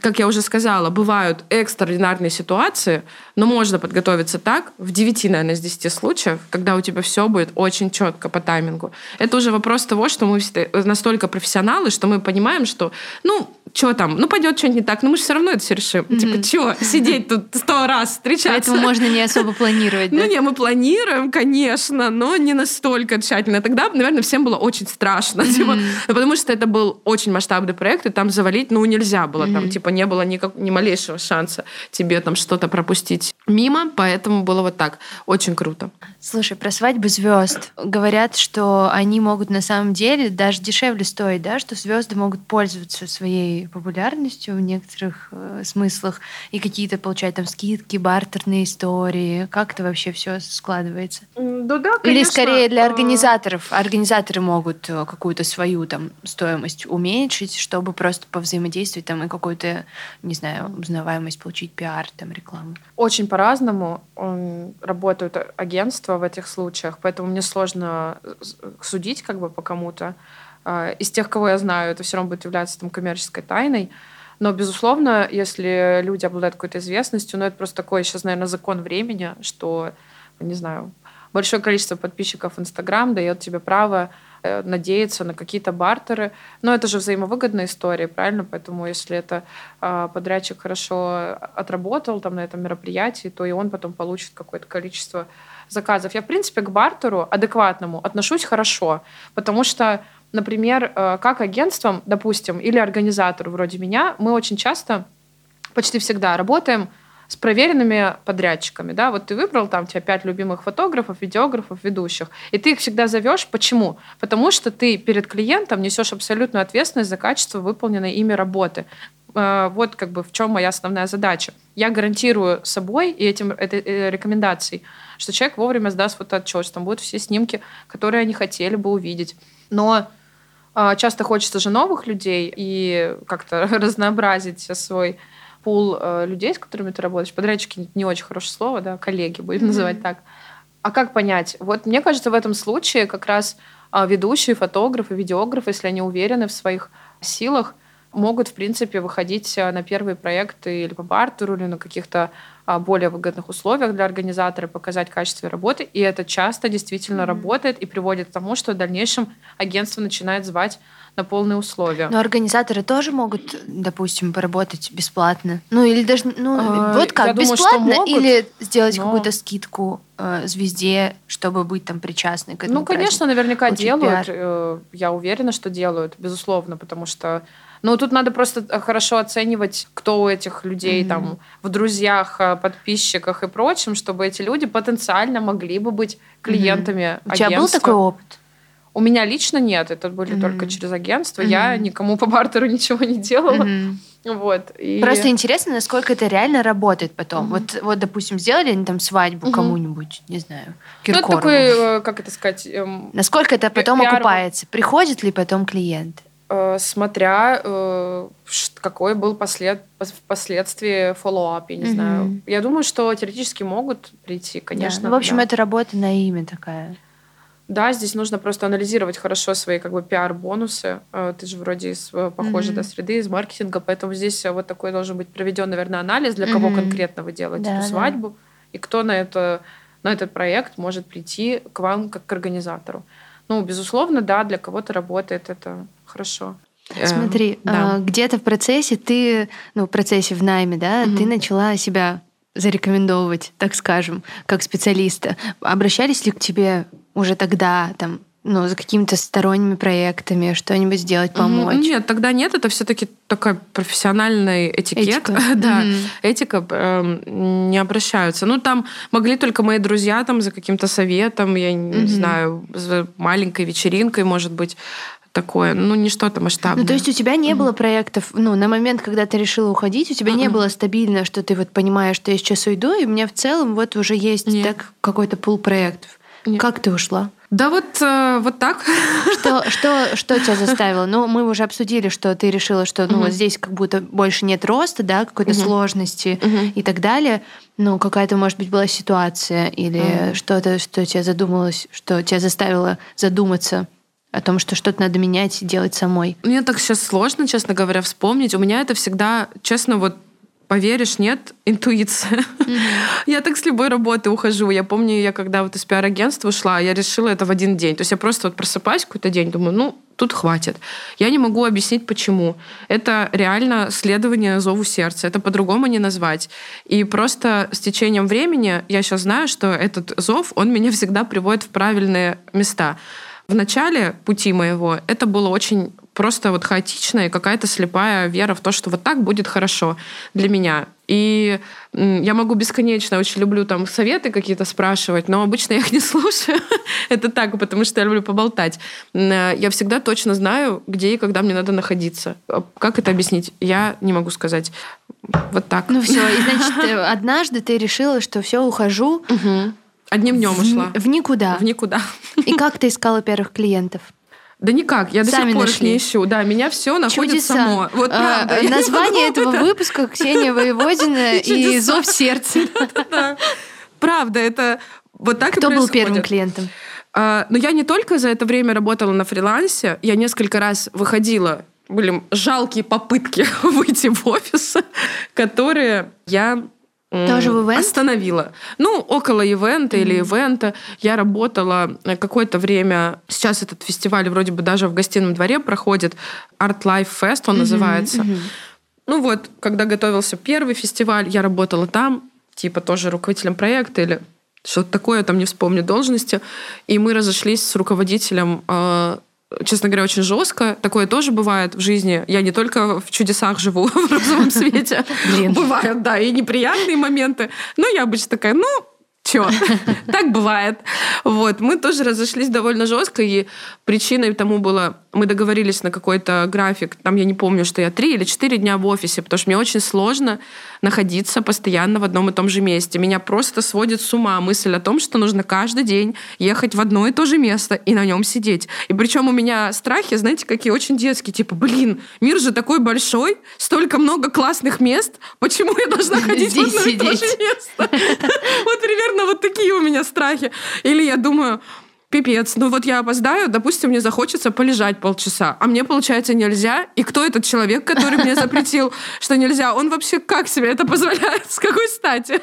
как я уже сказала, бывают экстраординарные ситуации, но можно подготовиться так в 9, наверное, из 10 случаев, когда у тебя все будет очень четко по таймингу. Это уже вопрос того, что мы настолько профессионалы, что мы понимаем, что, ну, что там, ну, пойдет что-нибудь не так, но мы же все равно это все решим. Mm-hmm. Типа, что, сидеть тут сто раз встречаться? Поэтому можно не особо планировать, да? Ну, не, мы планируем, конечно, но не настолько тщательно. Тогда, наверное, всем было очень страшно, типа, потому что это был очень масштабный проект, и там завалить, ну, нельзя было, там, типа, не было никак, ни малейшего шанса тебе там что-то пропустить мимо, поэтому было вот так. Очень круто. Слушай, про свадьбы звезд. Говорят, что они могут на самом деле даже дешевле стоить, да, что звезды могут пользоваться своей популярностью в некоторых э, смыслах и какие-то получать там скидки, бартерные истории. Как это вообще все складывается? Ну да, конечно. Или скорее для а, организаторов. Организаторы могут э, какую-то свою там стоимость уменьшить, чтобы просто повзаимодействовать там и какую-то, не знаю, узнаваемость получить, пиар, там, рекламу. Очень по-разному работают агентства в этих случаях, поэтому мне сложно судить как бы по кому-то. А, из тех, кого я знаю, это все равно будет являться там коммерческой тайной. Но, безусловно, если люди обладают какой-то известностью, ну, это просто такой сейчас, наверное, закон времени, что, не знаю, большое количество подписчиков Инстаграм дает тебе право э, надеяться на какие-то бартеры. Но это же взаимовыгодная история, правильно? Поэтому если это а, подрядчик хорошо отработал там на этом мероприятии, то и он потом получит какое-то количество заказов. Я, в принципе, к бартеру адекватному отношусь хорошо, потому что, например, э, как агентством, допустим, или организатору вроде меня, мы очень часто, почти всегда работаем с проверенными подрядчиками, да, вот ты выбрал там у тебя пять любимых фотографов, видеографов, ведущих, и ты их всегда зовешь. Почему? Потому что ты перед клиентом несешь абсолютную ответственность за качество выполненной ими работы. Э, вот как бы в чем моя основная задача. Я гарантирую собой и этим этой э, рекомендацией, что человек вовремя сдаст фотоотчет, что там будут все снимки, которые они хотели бы увидеть. Но э, часто хочется же новых людей и как-то разнообразить свой пул людей, с которыми ты работаешь. Подрядчики не очень хорошее слово, да, коллеги будем mm-hmm. называть так. А как понять? Вот мне кажется, в этом случае как раз ведущие, фотографы, видеографы, если они уверены в своих силах, могут, в принципе, выходить э, на первые проекты или по бартеру, или на каких-то а, более выгодных условиях для организатора, показать качество работы. И это часто действительно mm-hmm. работает и приводит к тому, что в дальнейшем агентство начинает звать на полные условия. Но организаторы тоже могут, допустим, поработать бесплатно. Ну или даже, ну а, вот как, бесплатно думаю, могут, или сделать но... какую-то скидку э, звезде, чтобы быть там причастной к этому. Ну, конечно, празднику. наверняка Очень делают. Пиар. Э, я уверена, что делают, безусловно, потому что ну, тут надо просто э, хорошо оценивать, кто у этих людей mm-hmm. там в друзьях, э, подписчиках и прочем, чтобы эти люди потенциально могли бы быть клиентами mm-hmm. агентства. У тебя был такой опыт? У меня лично нет, это были mm-hmm. только через агентство. Mm-hmm. Я никому по бартеру ничего не делала. Mm-hmm. Вот, и... Просто интересно, насколько это реально работает потом. Mm-hmm. Вот, вот, допустим, сделали они там свадьбу mm-hmm. кому-нибудь, не знаю, Киркорову. Ну, это такой, как это сказать... Эм, насколько это потом пиар... окупается? Приходит ли потом клиент? Э, смотря э, какой был послед, впоследствии follow-up, я не mm-hmm. знаю. Я думаю, что теоретически могут прийти, конечно. Да. Ну, в общем, да. это работа на имя такая. Да, здесь нужно просто анализировать хорошо свои как бы пиар-бонусы. Э, ты же вроде из похожей mm-hmm. до среды, из маркетинга, поэтому здесь вот такой должен быть проведен, наверное, анализ, для mm-hmm. кого конкретно вы делаете да, эту свадьбу, да. и кто на, это, на этот проект может прийти к вам как к организатору. Ну, безусловно, да, для кого-то работает это хорошо. Смотри, эм, да. где-то в процессе ты, ну, в процессе в найме, да, угу. ты начала себя зарекомендовывать, так скажем, как специалиста. Обращались ли к тебе уже тогда там ну, за какими-то сторонними проектами, что-нибудь сделать, помочь? Нет, тогда нет. Это все-таки такой профессиональный этикет. Этика. да, Мгм. этика эм, не обращаются. Ну, там могли только мои друзья там за каким-то советом, я не Мгм. знаю, за маленькой вечеринкой, может быть, такое. Ну, не что-то масштабное. Ну, то есть у тебя не было проектов, ну, на момент, когда ты решила уходить, у тебя не Мгм. было стабильно, что ты вот понимаешь, что я сейчас уйду, и у меня в целом вот уже есть Нет. так какой-то пул проектов. Нет. Как ты ушла? Да вот, э, вот так. Что, что, что тебя заставило? Ну, мы уже обсудили, что ты решила, что ну, Мгм. вот здесь как будто больше нет роста, да, какой-то Мгм. сложности Мгм. и так далее. Ну, какая-то, может быть, была ситуация или Мгм. что-то, что тебя задумалось, что тебя заставило задуматься о том, что что-то надо менять и делать самой. Мне так сейчас сложно, честно говоря, вспомнить. У меня это всегда, честно, вот поверишь, нет, интуиция. Я так с любой работы ухожу. Я помню, я когда вот из пиар-агентства ушла, я решила это в один день. То есть я просто вот просыпаюсь какой-то день, думаю, ну, тут хватит. Я не могу объяснить, почему. Это реально следование зову сердца. Это по-другому не назвать. И просто с течением времени я сейчас знаю, что этот зов, он меня всегда приводит в правильные места. В начале пути моего это было очень просто вот хаотично и какая-то слепая вера в то, что вот так будет хорошо для меня. И я могу бесконечно, очень люблю там советы какие-то спрашивать, но обычно я их не слушаю. Это так, потому что я люблю поболтать. Э, Я всегда точно знаю, где и когда мне надо находиться. А Как это объяснить? Я не могу сказать. Вот так. Ну все, и значит, э, однажды ты решила, что все, ухожу. Одним днем в, ушла. в никуда. В никуда. И как ты искала первых клиентов? Да никак, я до Сами сих пор их не ищу. Да, меня все находит Чудеса. само. Вот А, правда. Название этого это- выпуска Ксения Воеводина И. Зов сердца. Да. Правда, это вот так и Кто был первым клиентом? А, Но я не только за это время работала на фрилансе, я несколько раз выходила, были жалкие попытки выйти в офис, которые я Тоже в ивент? остановила. Ну, около ивента или ивента. Я работала э, какое-то время. Сейчас этот фестиваль вроде бы даже в гостином дворе проходит. Art Life Fest он называется. Ну вот, когда готовился первый фестиваль, я работала там, типа тоже руководителем проекта или что-то такое, я там не вспомню должности. И мы разошлись с руководителем, э, честно говоря, очень жестко. Такое тоже бывает в жизни. Я не только в чудесах живу в розовом свете. Бывают, да, и неприятные моменты. Но я обычно такая, ну, Чё? Так бывает. Вот. Мы тоже разошлись довольно жестко, и причиной тому было, мы договорились на какой-то график, там я не помню, что я три или четыре дня в офисе, потому что мне очень сложно находиться постоянно в одном и том же месте. Меня просто сводит с ума мысль о том, что нужно каждый день ехать в одно и то же место и на нем сидеть. И причем у меня страхи, знаете, какие очень детские, типа, блин, мир же такой большой, столько много классных мест, почему я должна ходить в Здесь одно и то же сидеть. место? Вот примерно вот такие у меня страхи. Или я думаю, пипец, ну вот я опоздаю, допустим, мне захочется полежать полчаса, а мне, получается, нельзя. И кто этот человек, который мне запретил, что нельзя? Он вообще как себе это позволяет? С какой стати?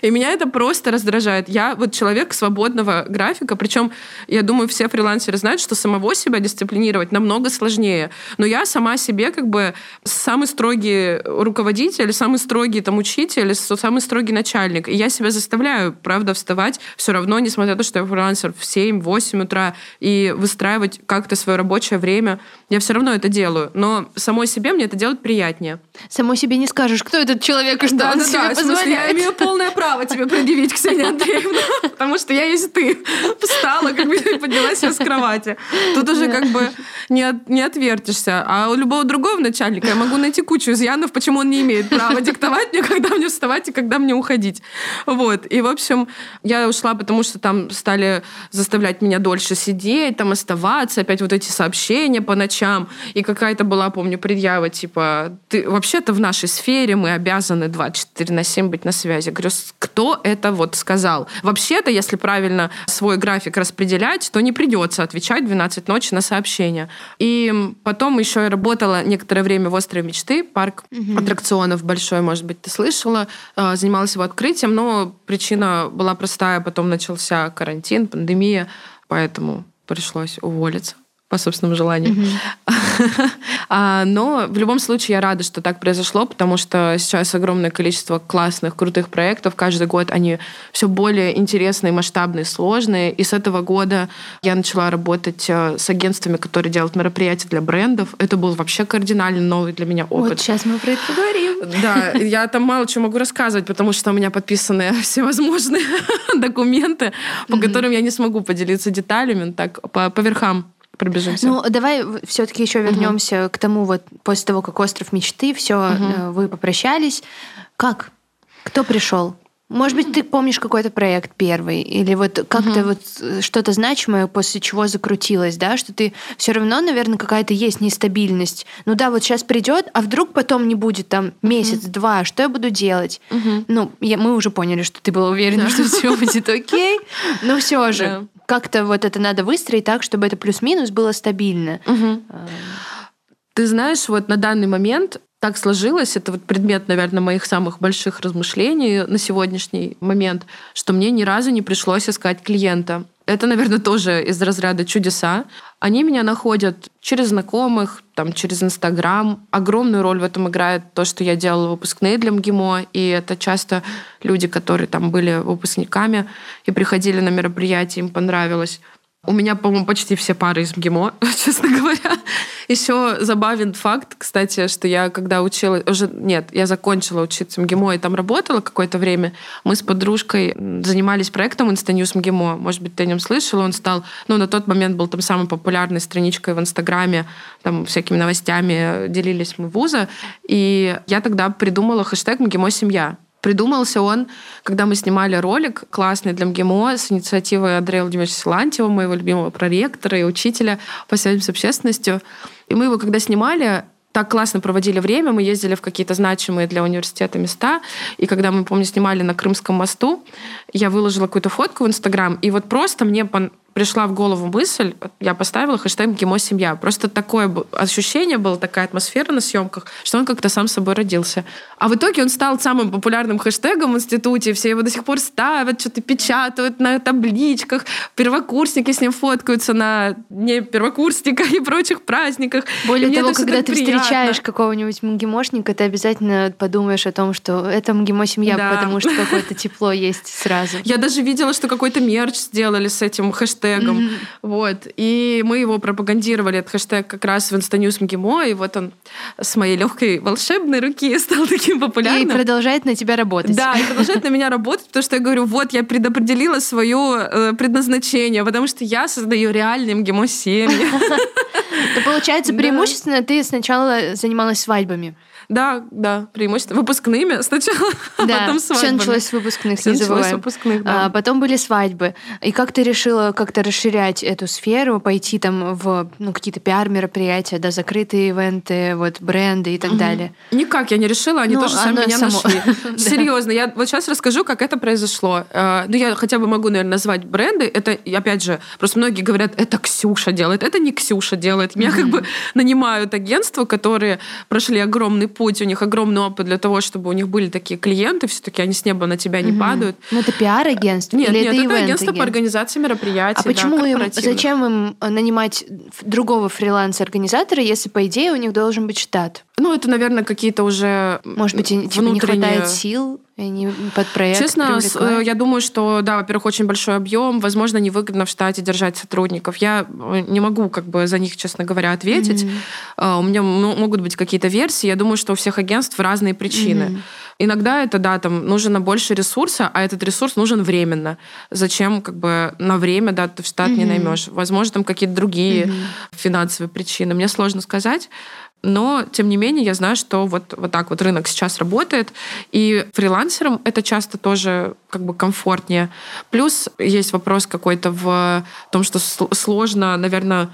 И меня это просто раздражает. Я вот человек свободного графика, причем я думаю, все фрилансеры знают, что самого себя дисциплинировать намного сложнее. Но я сама себе как бы самый строгий руководитель, самый строгий там учитель, самый строгий начальник. И я себя заставляю, правда, вставать все равно, несмотря на то, что я фрилансер в 7-8 утра, и выстраивать как-то свое рабочее время. Я все равно это делаю. Но самой себе мне это делать приятнее. Самой себе не скажешь, кто этот человек и что он себе в смысле, я позволяет. имею полное право тебе предъявить, Ксения Андреевна, потому что я есть ты. Встала, как бы поднялась с кровати. Тут уже как бы не, от- не отвертишься. А у любого другого начальника я могу найти кучу изъянов, почему он не имеет права диктовать мне, когда мне вставать и когда мне уходить. Вот. И, в общем, я ушла, потому что там стали заставлять меня дольше сидеть, там оставаться, опять вот эти сообщения по ночам. И какая-то была, помню, предъява, типа, ты вообще-то в нашей сфере мы обязаны 24 на 7 быть на связи. Говорю, «С- кто это вот сказал? Вообще-то, если правильно свой график распределять, то не придется отвечать в 12 ночи на сообщения. И потом еще я работала некоторое время в «Острове мечты», парк аттракционов большой, может быть, ты слышала, э, занималась его открытием, но причина была простая, потом начался карантин, пандемия, поэтому пришлось уволиться. По собственному желанию. а, но в любом случае я рада, что так произошло, потому что сейчас огромное количество классных, крутых проектов. Каждый год они все более интересные, масштабные, сложные. И с этого года я начала работать э, с агентствами, которые делают мероприятия для брендов. Это был вообще кардинально новый для меня опыт. Вот сейчас мы про это поговорим. Да, я там мало чего могу рассказывать, потому что у меня подписаны всевозможные документы, по которым я не смогу поделиться деталями. Так, по, по верхам пробежимся. Ну, давай все-таки еще вернемся угу. к тому, вот после того, как остров мечты, все, угу. вы попрощались. Как? Кто пришел? Может быть, ты помнишь какой-то проект первый, или вот как-то угу. вот э, что-то значимое, после чего закрутилось, да, что ты все равно, наверное, какая-то есть нестабильность. Ну да, вот сейчас придет, а вдруг потом не будет там месяц-два, угу. что я буду делать? Угу. Ну, я, мы уже поняли, что ты была уверена, да. что все будет окей, но все же как-то вот это надо выстроить так, чтобы это плюс-минус было стабильно. Угу. Ты знаешь, вот на данный момент так сложилось, это вот предмет, наверное, моих самых больших размышлений на сегодняшний момент, что мне ни разу не пришлось искать клиента. Это, наверное, тоже из разряда чудеса. Они меня находят через знакомых, там, через Инстаграм. Огромную роль в этом играет то, что я делала выпускные для МГИМО, и это часто люди, которые там были выпускниками и приходили на мероприятие, им понравилось. У меня, по-моему, почти все пары из МГИМО, честно говоря. Еще забавен факт, кстати, что я когда училась... Уже нет, я закончила учиться МГИМО и там работала какое-то время. Мы с подружкой занимались проектом Инстаньюз МГИМО. Может быть, ты о нем слышала. Он стал... Ну, на тот момент был там самой популярной страничкой в Инстаграме. Там всякими новостями делились мы вуза. И я тогда придумала хэштег МГИМО «Семья». Придумался он, когда мы снимали ролик классный для МГИМО с инициативой Андрея Владимировича Силантьева, моего любимого проректора и учителя по связям с общественностью. И мы его, когда снимали, так классно проводили время, мы ездили в какие-то значимые для университета места, и когда мы, помню, снимали на Крымском мосту, я выложила какую-то фотку в Инстаграм, и вот просто мне пришла в голову мысль, я поставила хэштег «ГИМО семья». Просто такое ощущение было, такая атмосфера на съемках, что он как-то сам собой родился. А в итоге он стал самым популярным хэштегом в институте, все его до сих пор ставят, что-то печатают на табличках, первокурсники с ним фоткаются на не первокурсниках и прочих праздниках. Более и того, когда ты приятно. встречаешь какого-нибудь МГИМОшника, ты обязательно подумаешь о том, что это МГИМО семья, да. потому что какое-то тепло есть сразу. Я даже видела, что какой-то мерч сделали с этим хэштегом хэштегом. Mm-hmm. Вот. И мы его пропагандировали, этот хэштег как раз в Инстаньюз МГИМО, и вот он с моей легкой волшебной руки стал таким популярным. И продолжает на тебя работать. Да, и продолжает на меня работать, потому что я говорю, вот, я предопределила свое э, предназначение, потому что я создаю реальный МГИМО семьи. Получается, преимущественно ты сначала занималась свадьбами. Да, да, преимущественно выпускными сначала, а да, потом свадьбами. Все началось с выпускных, все началось с выпускных, да. А, потом были свадьбы. И как ты решила как-то расширять эту сферу, пойти там в ну, какие-то пиар-мероприятия, да, закрытые ивенты, вот бренды и так угу. далее? Никак я не решила, они ну, тоже сами меня само... нашли. Серьезно, я вот сейчас расскажу, как это произошло. А, ну, я хотя бы могу, наверное, назвать бренды. Это, опять же, просто многие говорят, это Ксюша делает, это не Ксюша делает. Меня как бы нанимают агентства, которые прошли огромный путь, у них огромный опыт для того, чтобы у них были такие клиенты, все-таки они с неба на тебя не угу. падают. Ну, это пиар-агентство? Нет, или нет, это, это агентство по организации мероприятий. А почему да, им, зачем им нанимать другого фриланс-организатора, если, по идее, у них должен быть штат? Ну, это, наверное, какие-то уже Может быть, типа, не хватает сил? Они под проект Честно, привлекают? я думаю, что, да, во-первых, очень большой объем. Возможно, невыгодно в штате держать сотрудников. Я э, не могу как бы за них, честно говоря, ответить. Mm-hmm. У меня могут быть какие-то версии. Я думаю, что у всех агентств разные причины. Mm-hmm. Иногда это, да, там нужно больше ресурса, а этот ресурс нужен временно. Зачем как бы на время, да, ты в штат mm-hmm. не наймешь? Возможно, там какие-то другие mm-hmm. финансовые причины. Мне сложно сказать. Но, тем не менее, я знаю, что вот, вот так вот рынок сейчас работает. И фрилансерам это часто тоже как бы комфортнее. Плюс есть вопрос какой-то в том, что сложно, наверное,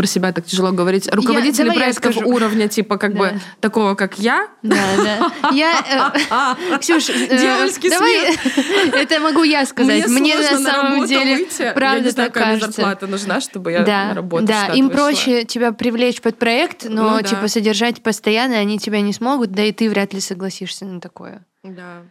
про себя так тяжело говорить. Руководители я, проектов уровня, типа, как да. бы, такого, как я. Да, да. Я... Э, Ксюш, э, давай... Это могу я сказать. Мне, на самом деле, правда так кажется. зарплата нужна, чтобы я да, работала. Да, им проще тебя привлечь под проект, но, ну типа, содержать постоянно они тебя не смогут, да и ты вряд ли согласишься на такое. Да.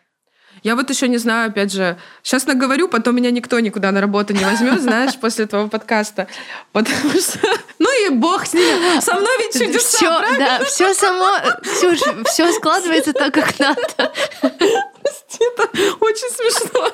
Я вот еще не знаю, опять же, сейчас наговорю, потом меня никто никуда на работу не возьмет, знаешь, после твоего подкаста. Потому что... Ну и бог с ними. Со мной ведь чудеса, Все, правильно? да, все само, Ксюш, все складывается так, как надо. Это очень смешно.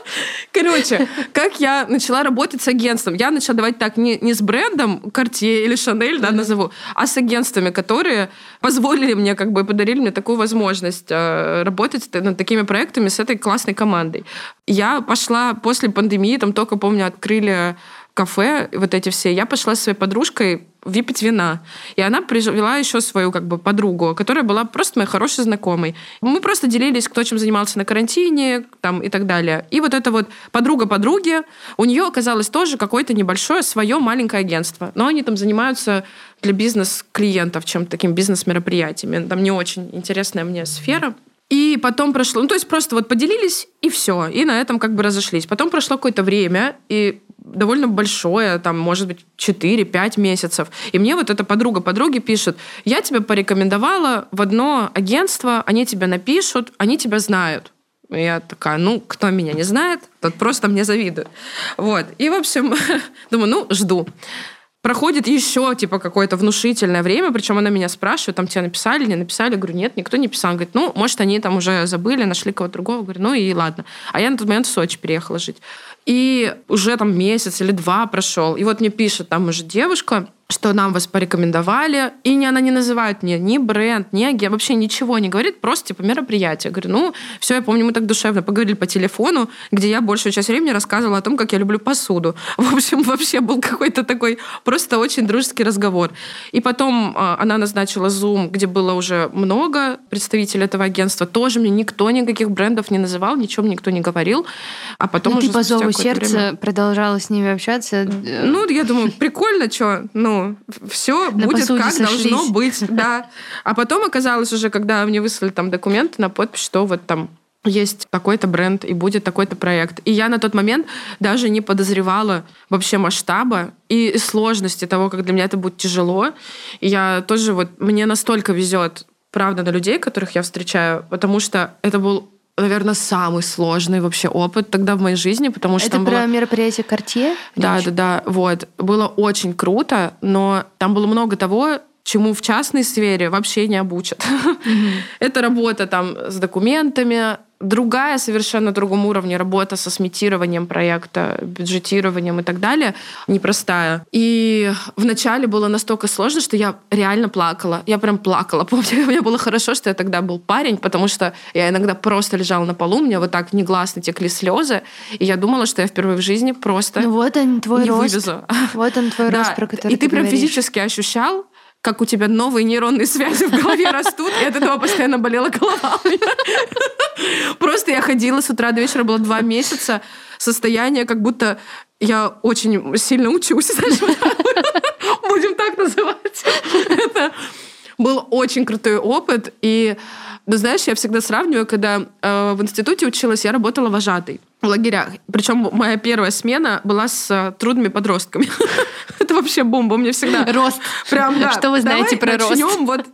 Короче, как я начала работать с агентством? Я начала давать так не, не с брендом Cartier или Chanel, да, назову, а с агентствами, которые позволили мне, как бы, подарили мне такую возможность э, работать над такими проектами с этой классной командой. Я пошла после пандемии, там только, помню, открыли кафе, вот эти все, я пошла со своей подружкой выпить вина. И она привела еще свою как бы подругу, которая была просто моей хорошей знакомой. Мы просто делились, кто чем занимался на карантине там, и так далее. И вот эта вот подруга подруги, у нее оказалось тоже какое-то небольшое свое маленькое агентство. Но они там занимаются для бизнес-клиентов, чем-то таким бизнес-мероприятиями. Там не очень интересная мне сфера. И потом прошло, ну то есть просто вот поделились и все, и на этом как бы разошлись. Потом прошло какое-то время, и довольно большое, там, может быть, 4-5 месяцев. И мне вот эта подруга подруги пишет, я тебя порекомендовала в одно агентство, они тебя напишут, они тебя знают. И я такая, ну, кто меня не знает, тот просто мне завидует. Вот. И, в общем, думаю, ну, жду. Проходит еще, типа, какое-то внушительное время, причем она меня спрашивает, там, тебе написали, не написали? говорю, нет, никто не писал. говорит, ну, может, они там уже забыли, нашли кого-то другого. говорю, ну и ладно. А я на тот момент в Сочи переехала жить. И уже там месяц или два прошел. И вот мне пишет там уже девушка, что нам вас порекомендовали, и не, она не называет мне ни бренд, ни агент, вообще ничего не говорит, просто типа мероприятие. Говорю, ну, все, я помню, мы так душевно поговорили по телефону, где я большую часть времени рассказывала о том, как я люблю посуду. В общем, вообще был какой-то такой просто очень дружеский разговор. И потом э, она назначила Zoom, где было уже много представителей этого агентства. Тоже мне никто никаких брендов не называл, ничем никто не говорил. А потом Но уже ты по зову сердца время... продолжала с ними общаться? Ну, я думаю, прикольно, что, ну, все На будет как сошлись. должно быть, да. А потом оказалось уже, когда мне выслали там документы на подпись, что вот там есть такой-то бренд и будет такой-то проект. И я на тот момент даже не подозревала вообще масштаба и сложности того, как для меня это будет тяжело. И я тоже вот, мне настолько везет, правда, на людей, которых я встречаю, потому что это был наверное, самый сложный вообще опыт тогда в моей жизни, потому что Это там про было... мероприятие Cartier? Да, да, да, вот. Было очень круто, но там было много того, чему в частной сфере вообще не обучат. Это работа там с документами, другая совершенно другом уровне работа со сметированием проекта, бюджетированием и так далее, непростая. И вначале было настолько сложно, что я реально плакала. Я прям плакала. Помню, мне было хорошо, что я тогда был парень, потому что я иногда просто лежала на полу, мне вот так негласно текли слезы, и я думала, что я впервые в жизни просто Ну вот он, твой не рост. вывезу. Вот он, твой Да, рост, про который и ты, прям говоришь. физически ощущал, как у тебя новые нейронные связи в голове растут, и от этого постоянно болела голова. Просто я ходила с утра до вечера, было два месяца, состояние, как будто я очень сильно учусь, будем так называть. Это был очень крутой опыт, и ну, знаешь, я всегда сравниваю, когда э, в институте училась, я работала вожатой в лагерях. Причем моя первая смена была с э, трудными подростками. Это вообще бомба. У меня всегда Рост. Прям, да. Что вы знаете про рост? начнем вот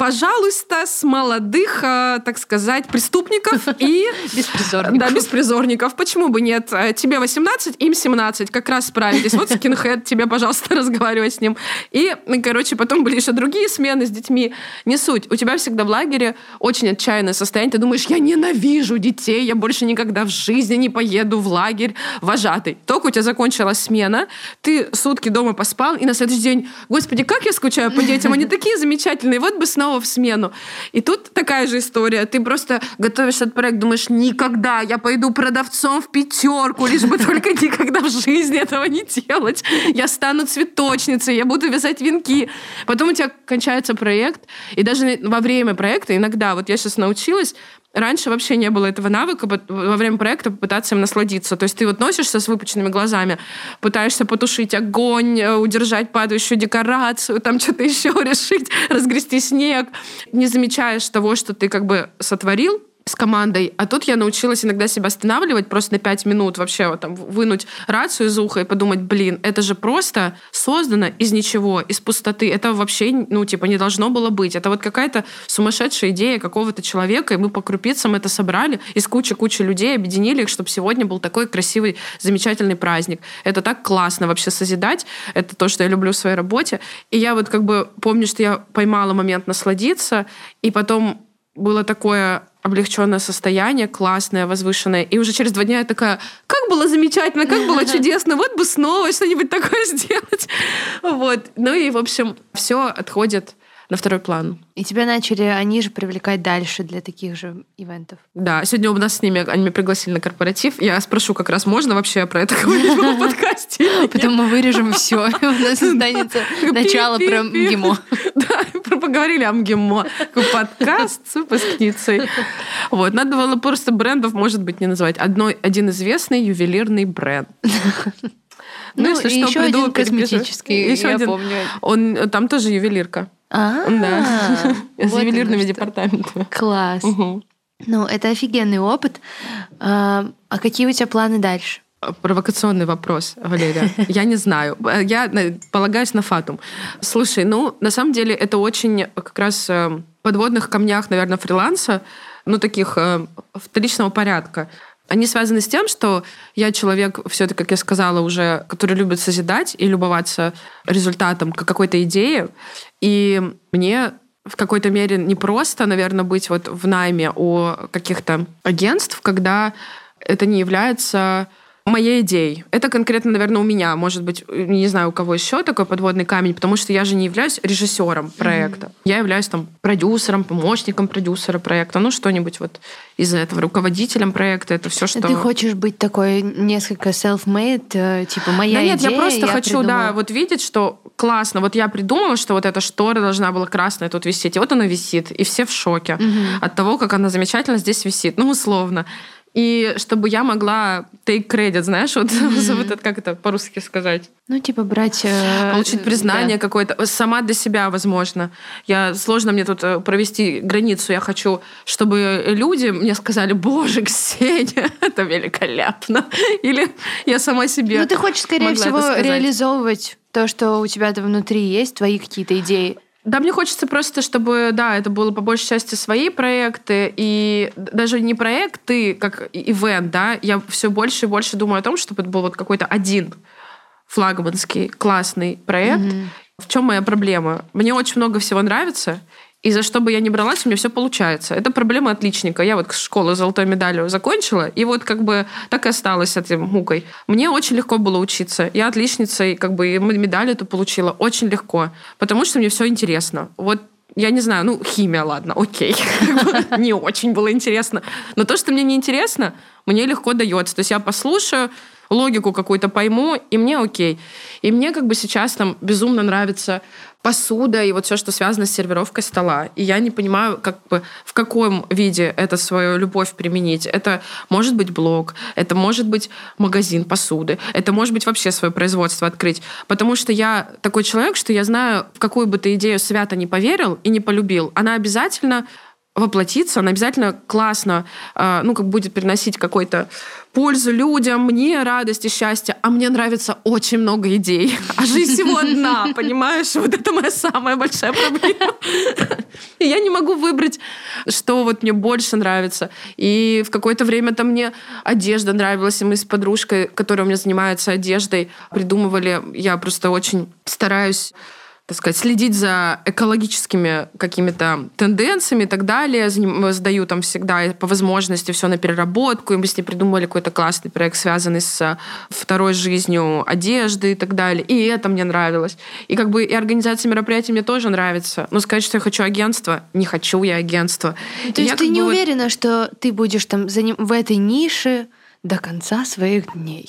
пожалуйста, с молодых, э, так сказать, преступников и... Беспризорников. Да, беспризорников. Почему бы нет? Э, Тебе 18, им 17. Как раз справитесь. Вот скинхед, тебе, пожалуйста, разговаривай с ним. И, короче, потом были еще другие смены с детьми. Не суть. У тебя всегда в лагере очень отчаянное состояние. Ты думаешь, я ненавижу детей, я больше никогда в жизни не поеду в лагерь вожатый. Только у тебя закончилась смена, ты сутки дома поспал, и на следующий день, господи, как я скучаю по детям, они такие замечательные, вот бы снова в смену. И тут такая же история. Ты просто готовишь этот проект, думаешь, никогда я пойду продавцом в пятерку, лишь бы только никогда в жизни этого не делать. Я стану цветочницей, я буду вязать венки. Потом у тебя кончается проект, и даже во время проекта иногда, вот я сейчас научилась, Раньше вообще не было этого навыка во время проекта попытаться им насладиться. То есть ты вот носишься с выпученными глазами, пытаешься потушить огонь, э, удержать падающую декорацию, там что-то еще решить, разгрести снег. Не замечаешь того, что ты как бы сотворил, с командой. А тут я научилась иногда себя останавливать просто на пять минут вообще вот там вынуть рацию из уха и подумать, блин, это же просто создано из ничего, из пустоты. Это вообще, ну, типа, не должно было быть. Это вот какая-то сумасшедшая идея какого-то человека, и мы по крупицам это собрали из кучи-кучи людей, объединили их, чтобы сегодня был такой красивый, замечательный праздник. Это так классно вообще созидать. Это то, что я люблю в своей работе. И я вот как бы помню, что я поймала момент насладиться, и потом было такое облегченное состояние, классное, возвышенное. И уже через два дня я такая, как было замечательно, как было чудесно, вот бы снова что-нибудь такое сделать. Вот. Ну и, в общем, все отходит на второй план. И тебя начали они же привлекать дальше для таких же ивентов. Да, сегодня у нас с ними, они меня пригласили на корпоратив. Я спрошу, как раз можно вообще про это говорить в подкасте? Потом мы вырежем все, у нас останется начало про МГИМО. Да, поговорили о МГИМО. Подкаст с выпускницей. Вот, надо было просто брендов, может быть, не называть. Одной, один известный ювелирный бренд. Ну, ну если что, еще приду, один косметический, еще я один. помню. Он, там тоже ювелирка. А, да. С ювелирными департаментами. Класс. Ну, это офигенный опыт. А, а какие у тебя планы дальше? Провокационный вопрос, Валерия. Я не знаю. Я полагаюсь на фатум. Слушай, ну, на самом деле, это очень как раз э, подводных камнях, наверное, фриланса, ну, таких э, вторичного порядка. Они связаны с тем, что я человек, все-таки, как я сказала уже, который любит созидать и любоваться результатом какой-то идеи. И мне в какой-то мере не просто, наверное, быть вот в найме у каких-то агентств, когда это не является моей идеей. Это конкретно, наверное, у меня. Может быть, не знаю, у кого еще такой подводный камень, потому что я же не являюсь режиссером проекта. Mm-hmm. Я являюсь там продюсером, помощником продюсера проекта, ну что-нибудь вот из этого, руководителем проекта. Это все, что... Ты хочешь быть такой несколько self-made, э, типа моя да нет, идея, я просто я хочу, придумала. да, вот видеть, что классно. Вот я придумала, что вот эта штора должна была красная тут висеть, и вот она висит, и все в шоке mm-hmm. от того, как она замечательно здесь висит. Ну, условно и чтобы я могла take credit, знаешь, вот, mm-hmm. вот это, как это по-русски сказать? Ну, типа брать... Э, Получить признание да. какое-то, сама для себя, возможно. Я, сложно мне тут э, провести границу. Я хочу, чтобы люди мне сказали, боже, Ксения, это великолепно. Или я сама себе Ну, ты хочешь, скорее всего, реализовывать то, что у тебя там внутри есть, твои какие-то идеи. Да, мне хочется просто, чтобы, да, это было по большей части свои проекты, и даже не проекты, как ивент, да, я все больше и больше думаю о том, чтобы это был вот какой-то один флагманский классный проект. Mm-hmm. В чем моя проблема? Мне очень много всего нравится, и за что бы я ни бралась, у меня все получается. Это проблема отличника. Я вот школу золотой медалью закончила, и вот как бы так и осталась с этим мукой. Мне очень легко было учиться. Я отличница, и как бы и медаль эту получила очень легко, потому что мне все интересно. Вот я не знаю, ну, химия, ладно, окей. Не очень было интересно. Но то, что мне не интересно, мне легко дается. То есть я послушаю, логику какую-то пойму, и мне окей. И мне как бы сейчас там безумно нравится посуда и вот все, что связано с сервировкой стола. И я не понимаю, как бы в каком виде это свою любовь применить. Это может быть блог, это может быть магазин посуды, это может быть вообще свое производство открыть. Потому что я такой человек, что я знаю, в какую бы ты идею свято не поверил и не полюбил, она обязательно воплотиться, она обязательно классно, э, ну, как будет приносить какой-то пользу людям, мне радость и счастье, а мне нравится очень много идей. А жизнь всего одна, понимаешь? Вот это моя самая большая проблема. И я не могу выбрать, что вот мне больше нравится. И в какое-то время там мне одежда нравилась, и мы с подружкой, которая у меня занимается одеждой, придумывали, я просто очень стараюсь так сказать, следить за экологическими какими-то тенденциями и так далее. Сдаю там всегда по возможности все на переработку. И мы с ней придумали какой-то классный проект, связанный с второй жизнью одежды и так далее. И это мне нравилось. И как бы и организация мероприятий мне тоже нравится. Но сказать, что я хочу агентство, не хочу я агентство. То есть ты не вот... уверена, что ты будешь там в этой нише до конца своих дней?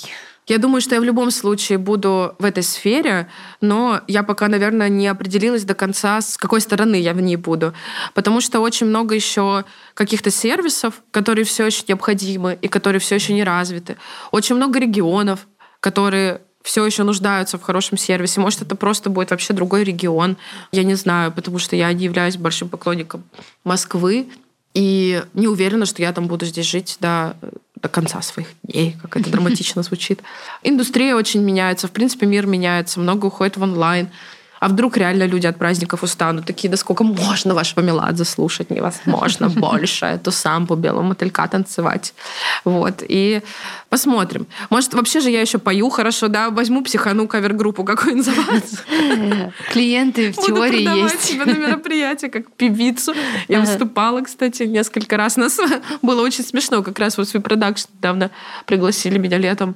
Я думаю, что я в любом случае буду в этой сфере, но я пока, наверное, не определилась до конца, с какой стороны я в ней буду. Потому что очень много еще каких-то сервисов, которые все еще необходимы и которые все еще не развиты. Очень много регионов, которые все еще нуждаются в хорошем сервисе. Может, это просто будет вообще другой регион. Я не знаю, потому что я не являюсь большим поклонником Москвы. И не уверена, что я там буду здесь жить до, до конца своих дней, как это драматично звучит. Индустрия очень меняется, в принципе, мир меняется, много уходит в онлайн. А вдруг реально люди от праздников устанут? Такие, да сколько можно вашего Меладзе слушать? Невозможно больше эту самбу белого мотылька танцевать. Вот. И посмотрим. Может, вообще же я еще пою хорошо, да? Возьму психану кавер-группу какую-нибудь за Клиенты в теории есть. себя на мероприятие как певицу. Я выступала, кстати, несколько раз. Нас было очень смешно. Как раз вот в продакшн недавно пригласили меня летом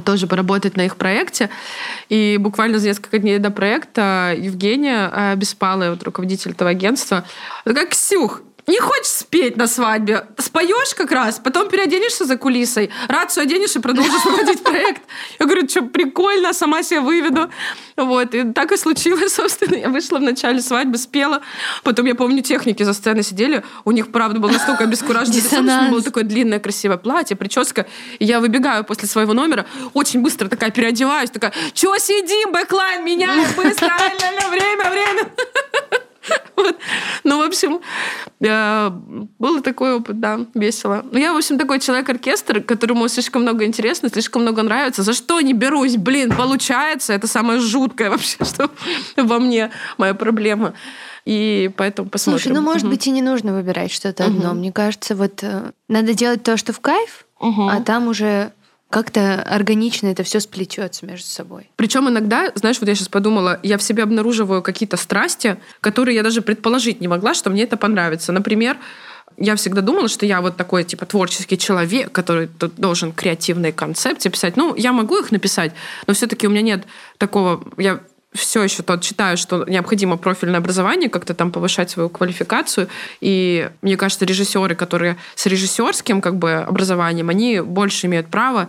тоже поработать на их проекте. И буквально за несколько дней до проекта Евгения э, Беспалая, вот руководитель этого агентства, такая, Ксюх, не хочешь спеть на свадьбе, споешь как раз, потом переоденешься за кулисой, рацию оденешь и продолжишь проводить проект. Я говорю, что прикольно, сама себя выведу. Вот, и так и случилось, собственно. Я вышла в начале свадьбы, спела. Потом, я помню, техники за сценой сидели, у них, правда, был настолько потому что было такое длинное красивое платье, прическа. И я выбегаю после своего номера, очень быстро такая переодеваюсь, такая, чего сидим, backline, меняем быстро, время, время. Вот. Ну, в общем, э, был такой опыт, да, весело. Ну, я, в общем, такой человек-оркестр, которому слишком много интересно, слишком много нравится. За что не берусь? Блин, получается. Это самое жуткое вообще, что во мне моя проблема. И поэтому посмотрим. Слушай, ну, может быть, и не нужно выбирать что-то одно. Мне кажется, вот э, надо делать то, что в кайф, а там уже как-то органично это все сплетется между собой. Причем иногда, знаешь, вот я сейчас подумала, я в себе обнаруживаю какие-то страсти, которые я даже предположить не могла, что мне это понравится. Например, я всегда думала, что я вот такой, типа, творческий человек, который тут должен креативные концепции писать. Ну, я могу их написать, но все-таки у меня нет такого... Я все еще тот считаю, что необходимо профильное образование, как-то там повышать свою квалификацию. И мне кажется, режиссеры, которые с режиссерским как бы образованием, они больше имеют право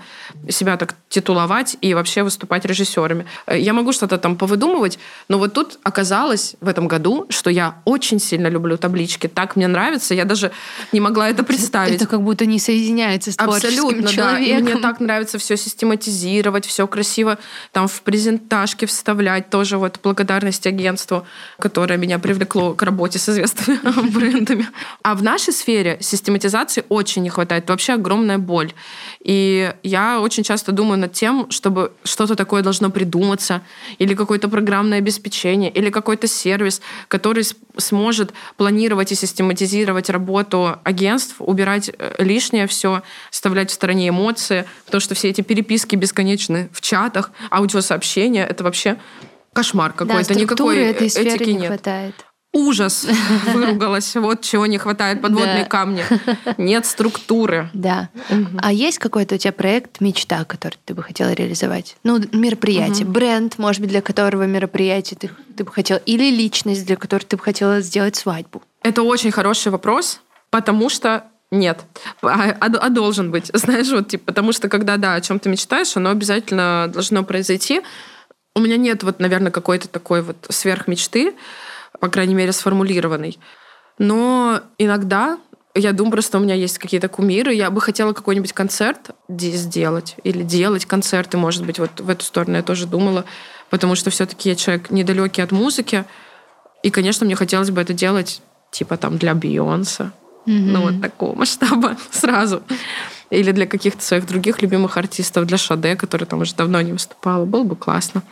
себя так титуловать и вообще выступать режиссерами. Я могу что-то там повыдумывать, но вот тут оказалось в этом году, что я очень сильно люблю таблички. Так мне нравится, я даже не могла это представить. Это как будто не соединяется с Абсолютно, человеком. да. И мне так нравится все систематизировать, все красиво там в презентажке вставлять. Тоже вот благодарность агентству, которое меня привлекло к работе с известными брендами. А в нашей сфере систематизации очень не хватает. Это вообще огромная боль. И я очень часто думаю над тем, чтобы что-то такое должно придуматься, или какое-то программное обеспечение, или какой-то сервис, который сможет планировать и систематизировать работу агентств, убирать э, лишнее все, оставлять в стороне эмоции, потому что все эти переписки бесконечны в чатах, аудиосообщения, это вообще кошмар какой-то. Да, Никакой этой сферы этики не нет. хватает. Ужас выругалась. Вот чего не хватает подводные Да. камни. Нет структуры. Да. А есть какой-то у тебя проект, мечта, который ты бы хотела реализовать? Ну, мероприятие, бренд, может быть, для которого мероприятие ты, ты бы хотела, или личность, для которой ты бы хотела сделать свадьбу? Это очень хороший вопрос, потому что нет. А, а- а должен быть. Знаешь, вот типа, потому что когда, да, о чем ты мечтаешь, оно обязательно должно произойти. У меня нет вот, наверное, какой-то такой вот сверхмечты, по крайней мере, сформулированной. Но иногда я думаю, просто у меня есть какие-то кумиры. Я бы хотела какой-нибудь концерт де- сделать или делать концерты, может быть, вот в эту сторону я тоже думала, потому что все-таки я человек недалекий от музыки, и, конечно, мне хотелось бы это делать типа там для Бейонса, ну вот такого масштаба сразу. Или для каких-то своих других любимых артистов, для Шаде, который там уже давно не выступала. Было бы классно.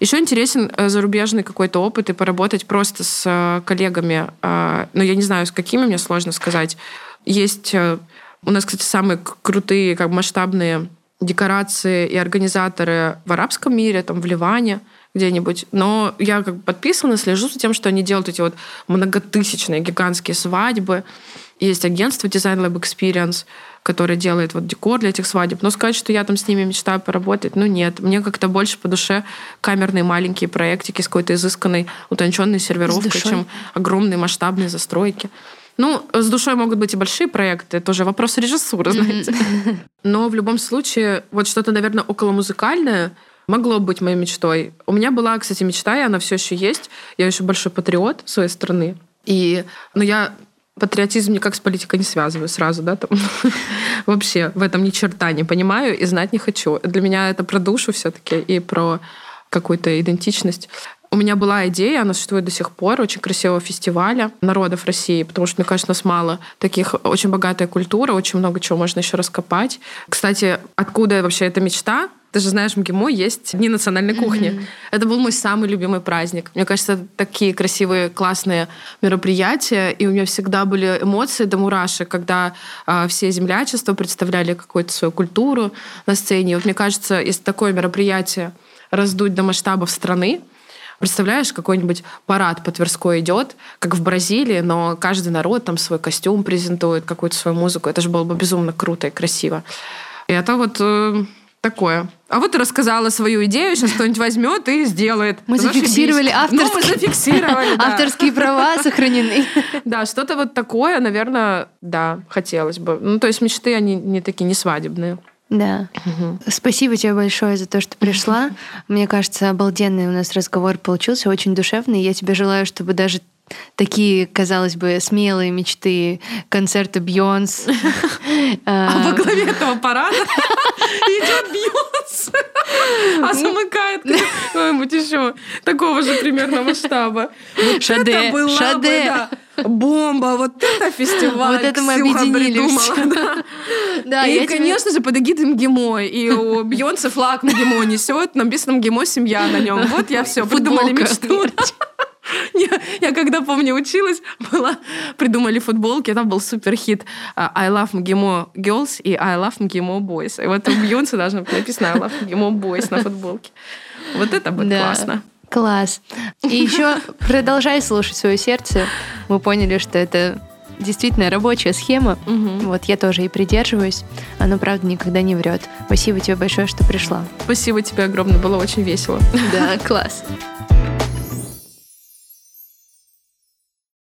Еще интересен э, зарубежный какой-то опыт и поработать просто с э, коллегами. э, Но я не знаю, с какими, мне сложно сказать. Есть э, у нас, кстати, самые крутые, как масштабные декорации и организаторы в арабском мире, там в Ливане где-нибудь. Но я как бы подписана, слежу за тем, что они делают эти вот многотысячные гигантские свадьбы. Есть агентство Design Lab Experience, которое делает вот декор для этих свадеб. Но сказать, что я там с ними мечтаю поработать, ну нет. Мне как-то больше по душе камерные маленькие проектики с какой-то изысканной, утонченной сервировкой, чем огромные масштабные застройки. Ну, с душой могут быть и большие проекты, это уже вопрос режиссуры, знаете. Но в любом случае, вот что-то, наверное, околомузыкальное могло быть моей мечтой. У меня была, кстати, мечта, и она все еще есть. Я еще большой патриот своей страны. И, но я патриотизм никак с политикой не связываю сразу, да, там. Вообще в этом ни черта не понимаю и знать не хочу. Для меня это про душу все-таки и про какую-то идентичность. У меня была идея, она существует до сих пор, очень красивого фестиваля народов России, потому что, мне кажется, нас мало таких, очень богатая культура, очень много чего можно еще раскопать. Кстати, откуда вообще эта мечта? Ты же знаешь, в МГИМО есть Дни национальной кухни. Mm-hmm. Это был мой самый любимый праздник. Мне кажется, такие красивые, классные мероприятия, и у меня всегда были эмоции до мурашек, когда э, все землячества представляли какую-то свою культуру на сцене. И вот мне кажется, если такое мероприятие раздуть до масштабов страны, Представляешь, какой-нибудь парад по Тверской идет, как в Бразилии, но каждый народ там свой костюм презентует, какую-то свою музыку. Это же было бы безумно круто и красиво. И это вот э, такое. А вот ты рассказала свою идею, сейчас кто-нибудь возьмет и сделает. Мы зафиксировали авторские, ну, мы зафиксировали да. авторские права сохранены. Да, что-то вот такое, наверное, да, хотелось бы. Ну, то есть мечты, они не такие, не свадебные. Да. Угу. Спасибо тебе большое за то, что пришла. Мне кажется, обалденный у нас разговор получился, очень душевный. Я тебе желаю, чтобы даже такие, казалось бы, смелые мечты концерта Бьонс. А во главе этого парада идет Бьонс, а замыкает кто-нибудь еще такого же примерно масштаба. Шаде, Шаде бомба, вот это фестиваль. Вот это мы объединились. Да. и, конечно же, под эгидой МГИМО. И у Бьонса флаг МГИМО несет, написано МГИМО «Семья» на нем. Вот я все, придумали мечту. Я, я когда, помню, училась, была, придумали футболки, там был супер хит а, I love МГИМО girls и I love МГИМО boys. И вот у Бьонса должно быть написано I love МГИМО boys на футболке. Вот это будет да. классно. Класс. И еще продолжай слушать свое сердце. Мы поняли, что это действительно рабочая схема. Угу. Вот я тоже и придерживаюсь. Оно, правда, никогда не врет. Спасибо тебе большое, что пришла. Спасибо тебе огромное, было очень весело. Да, класс.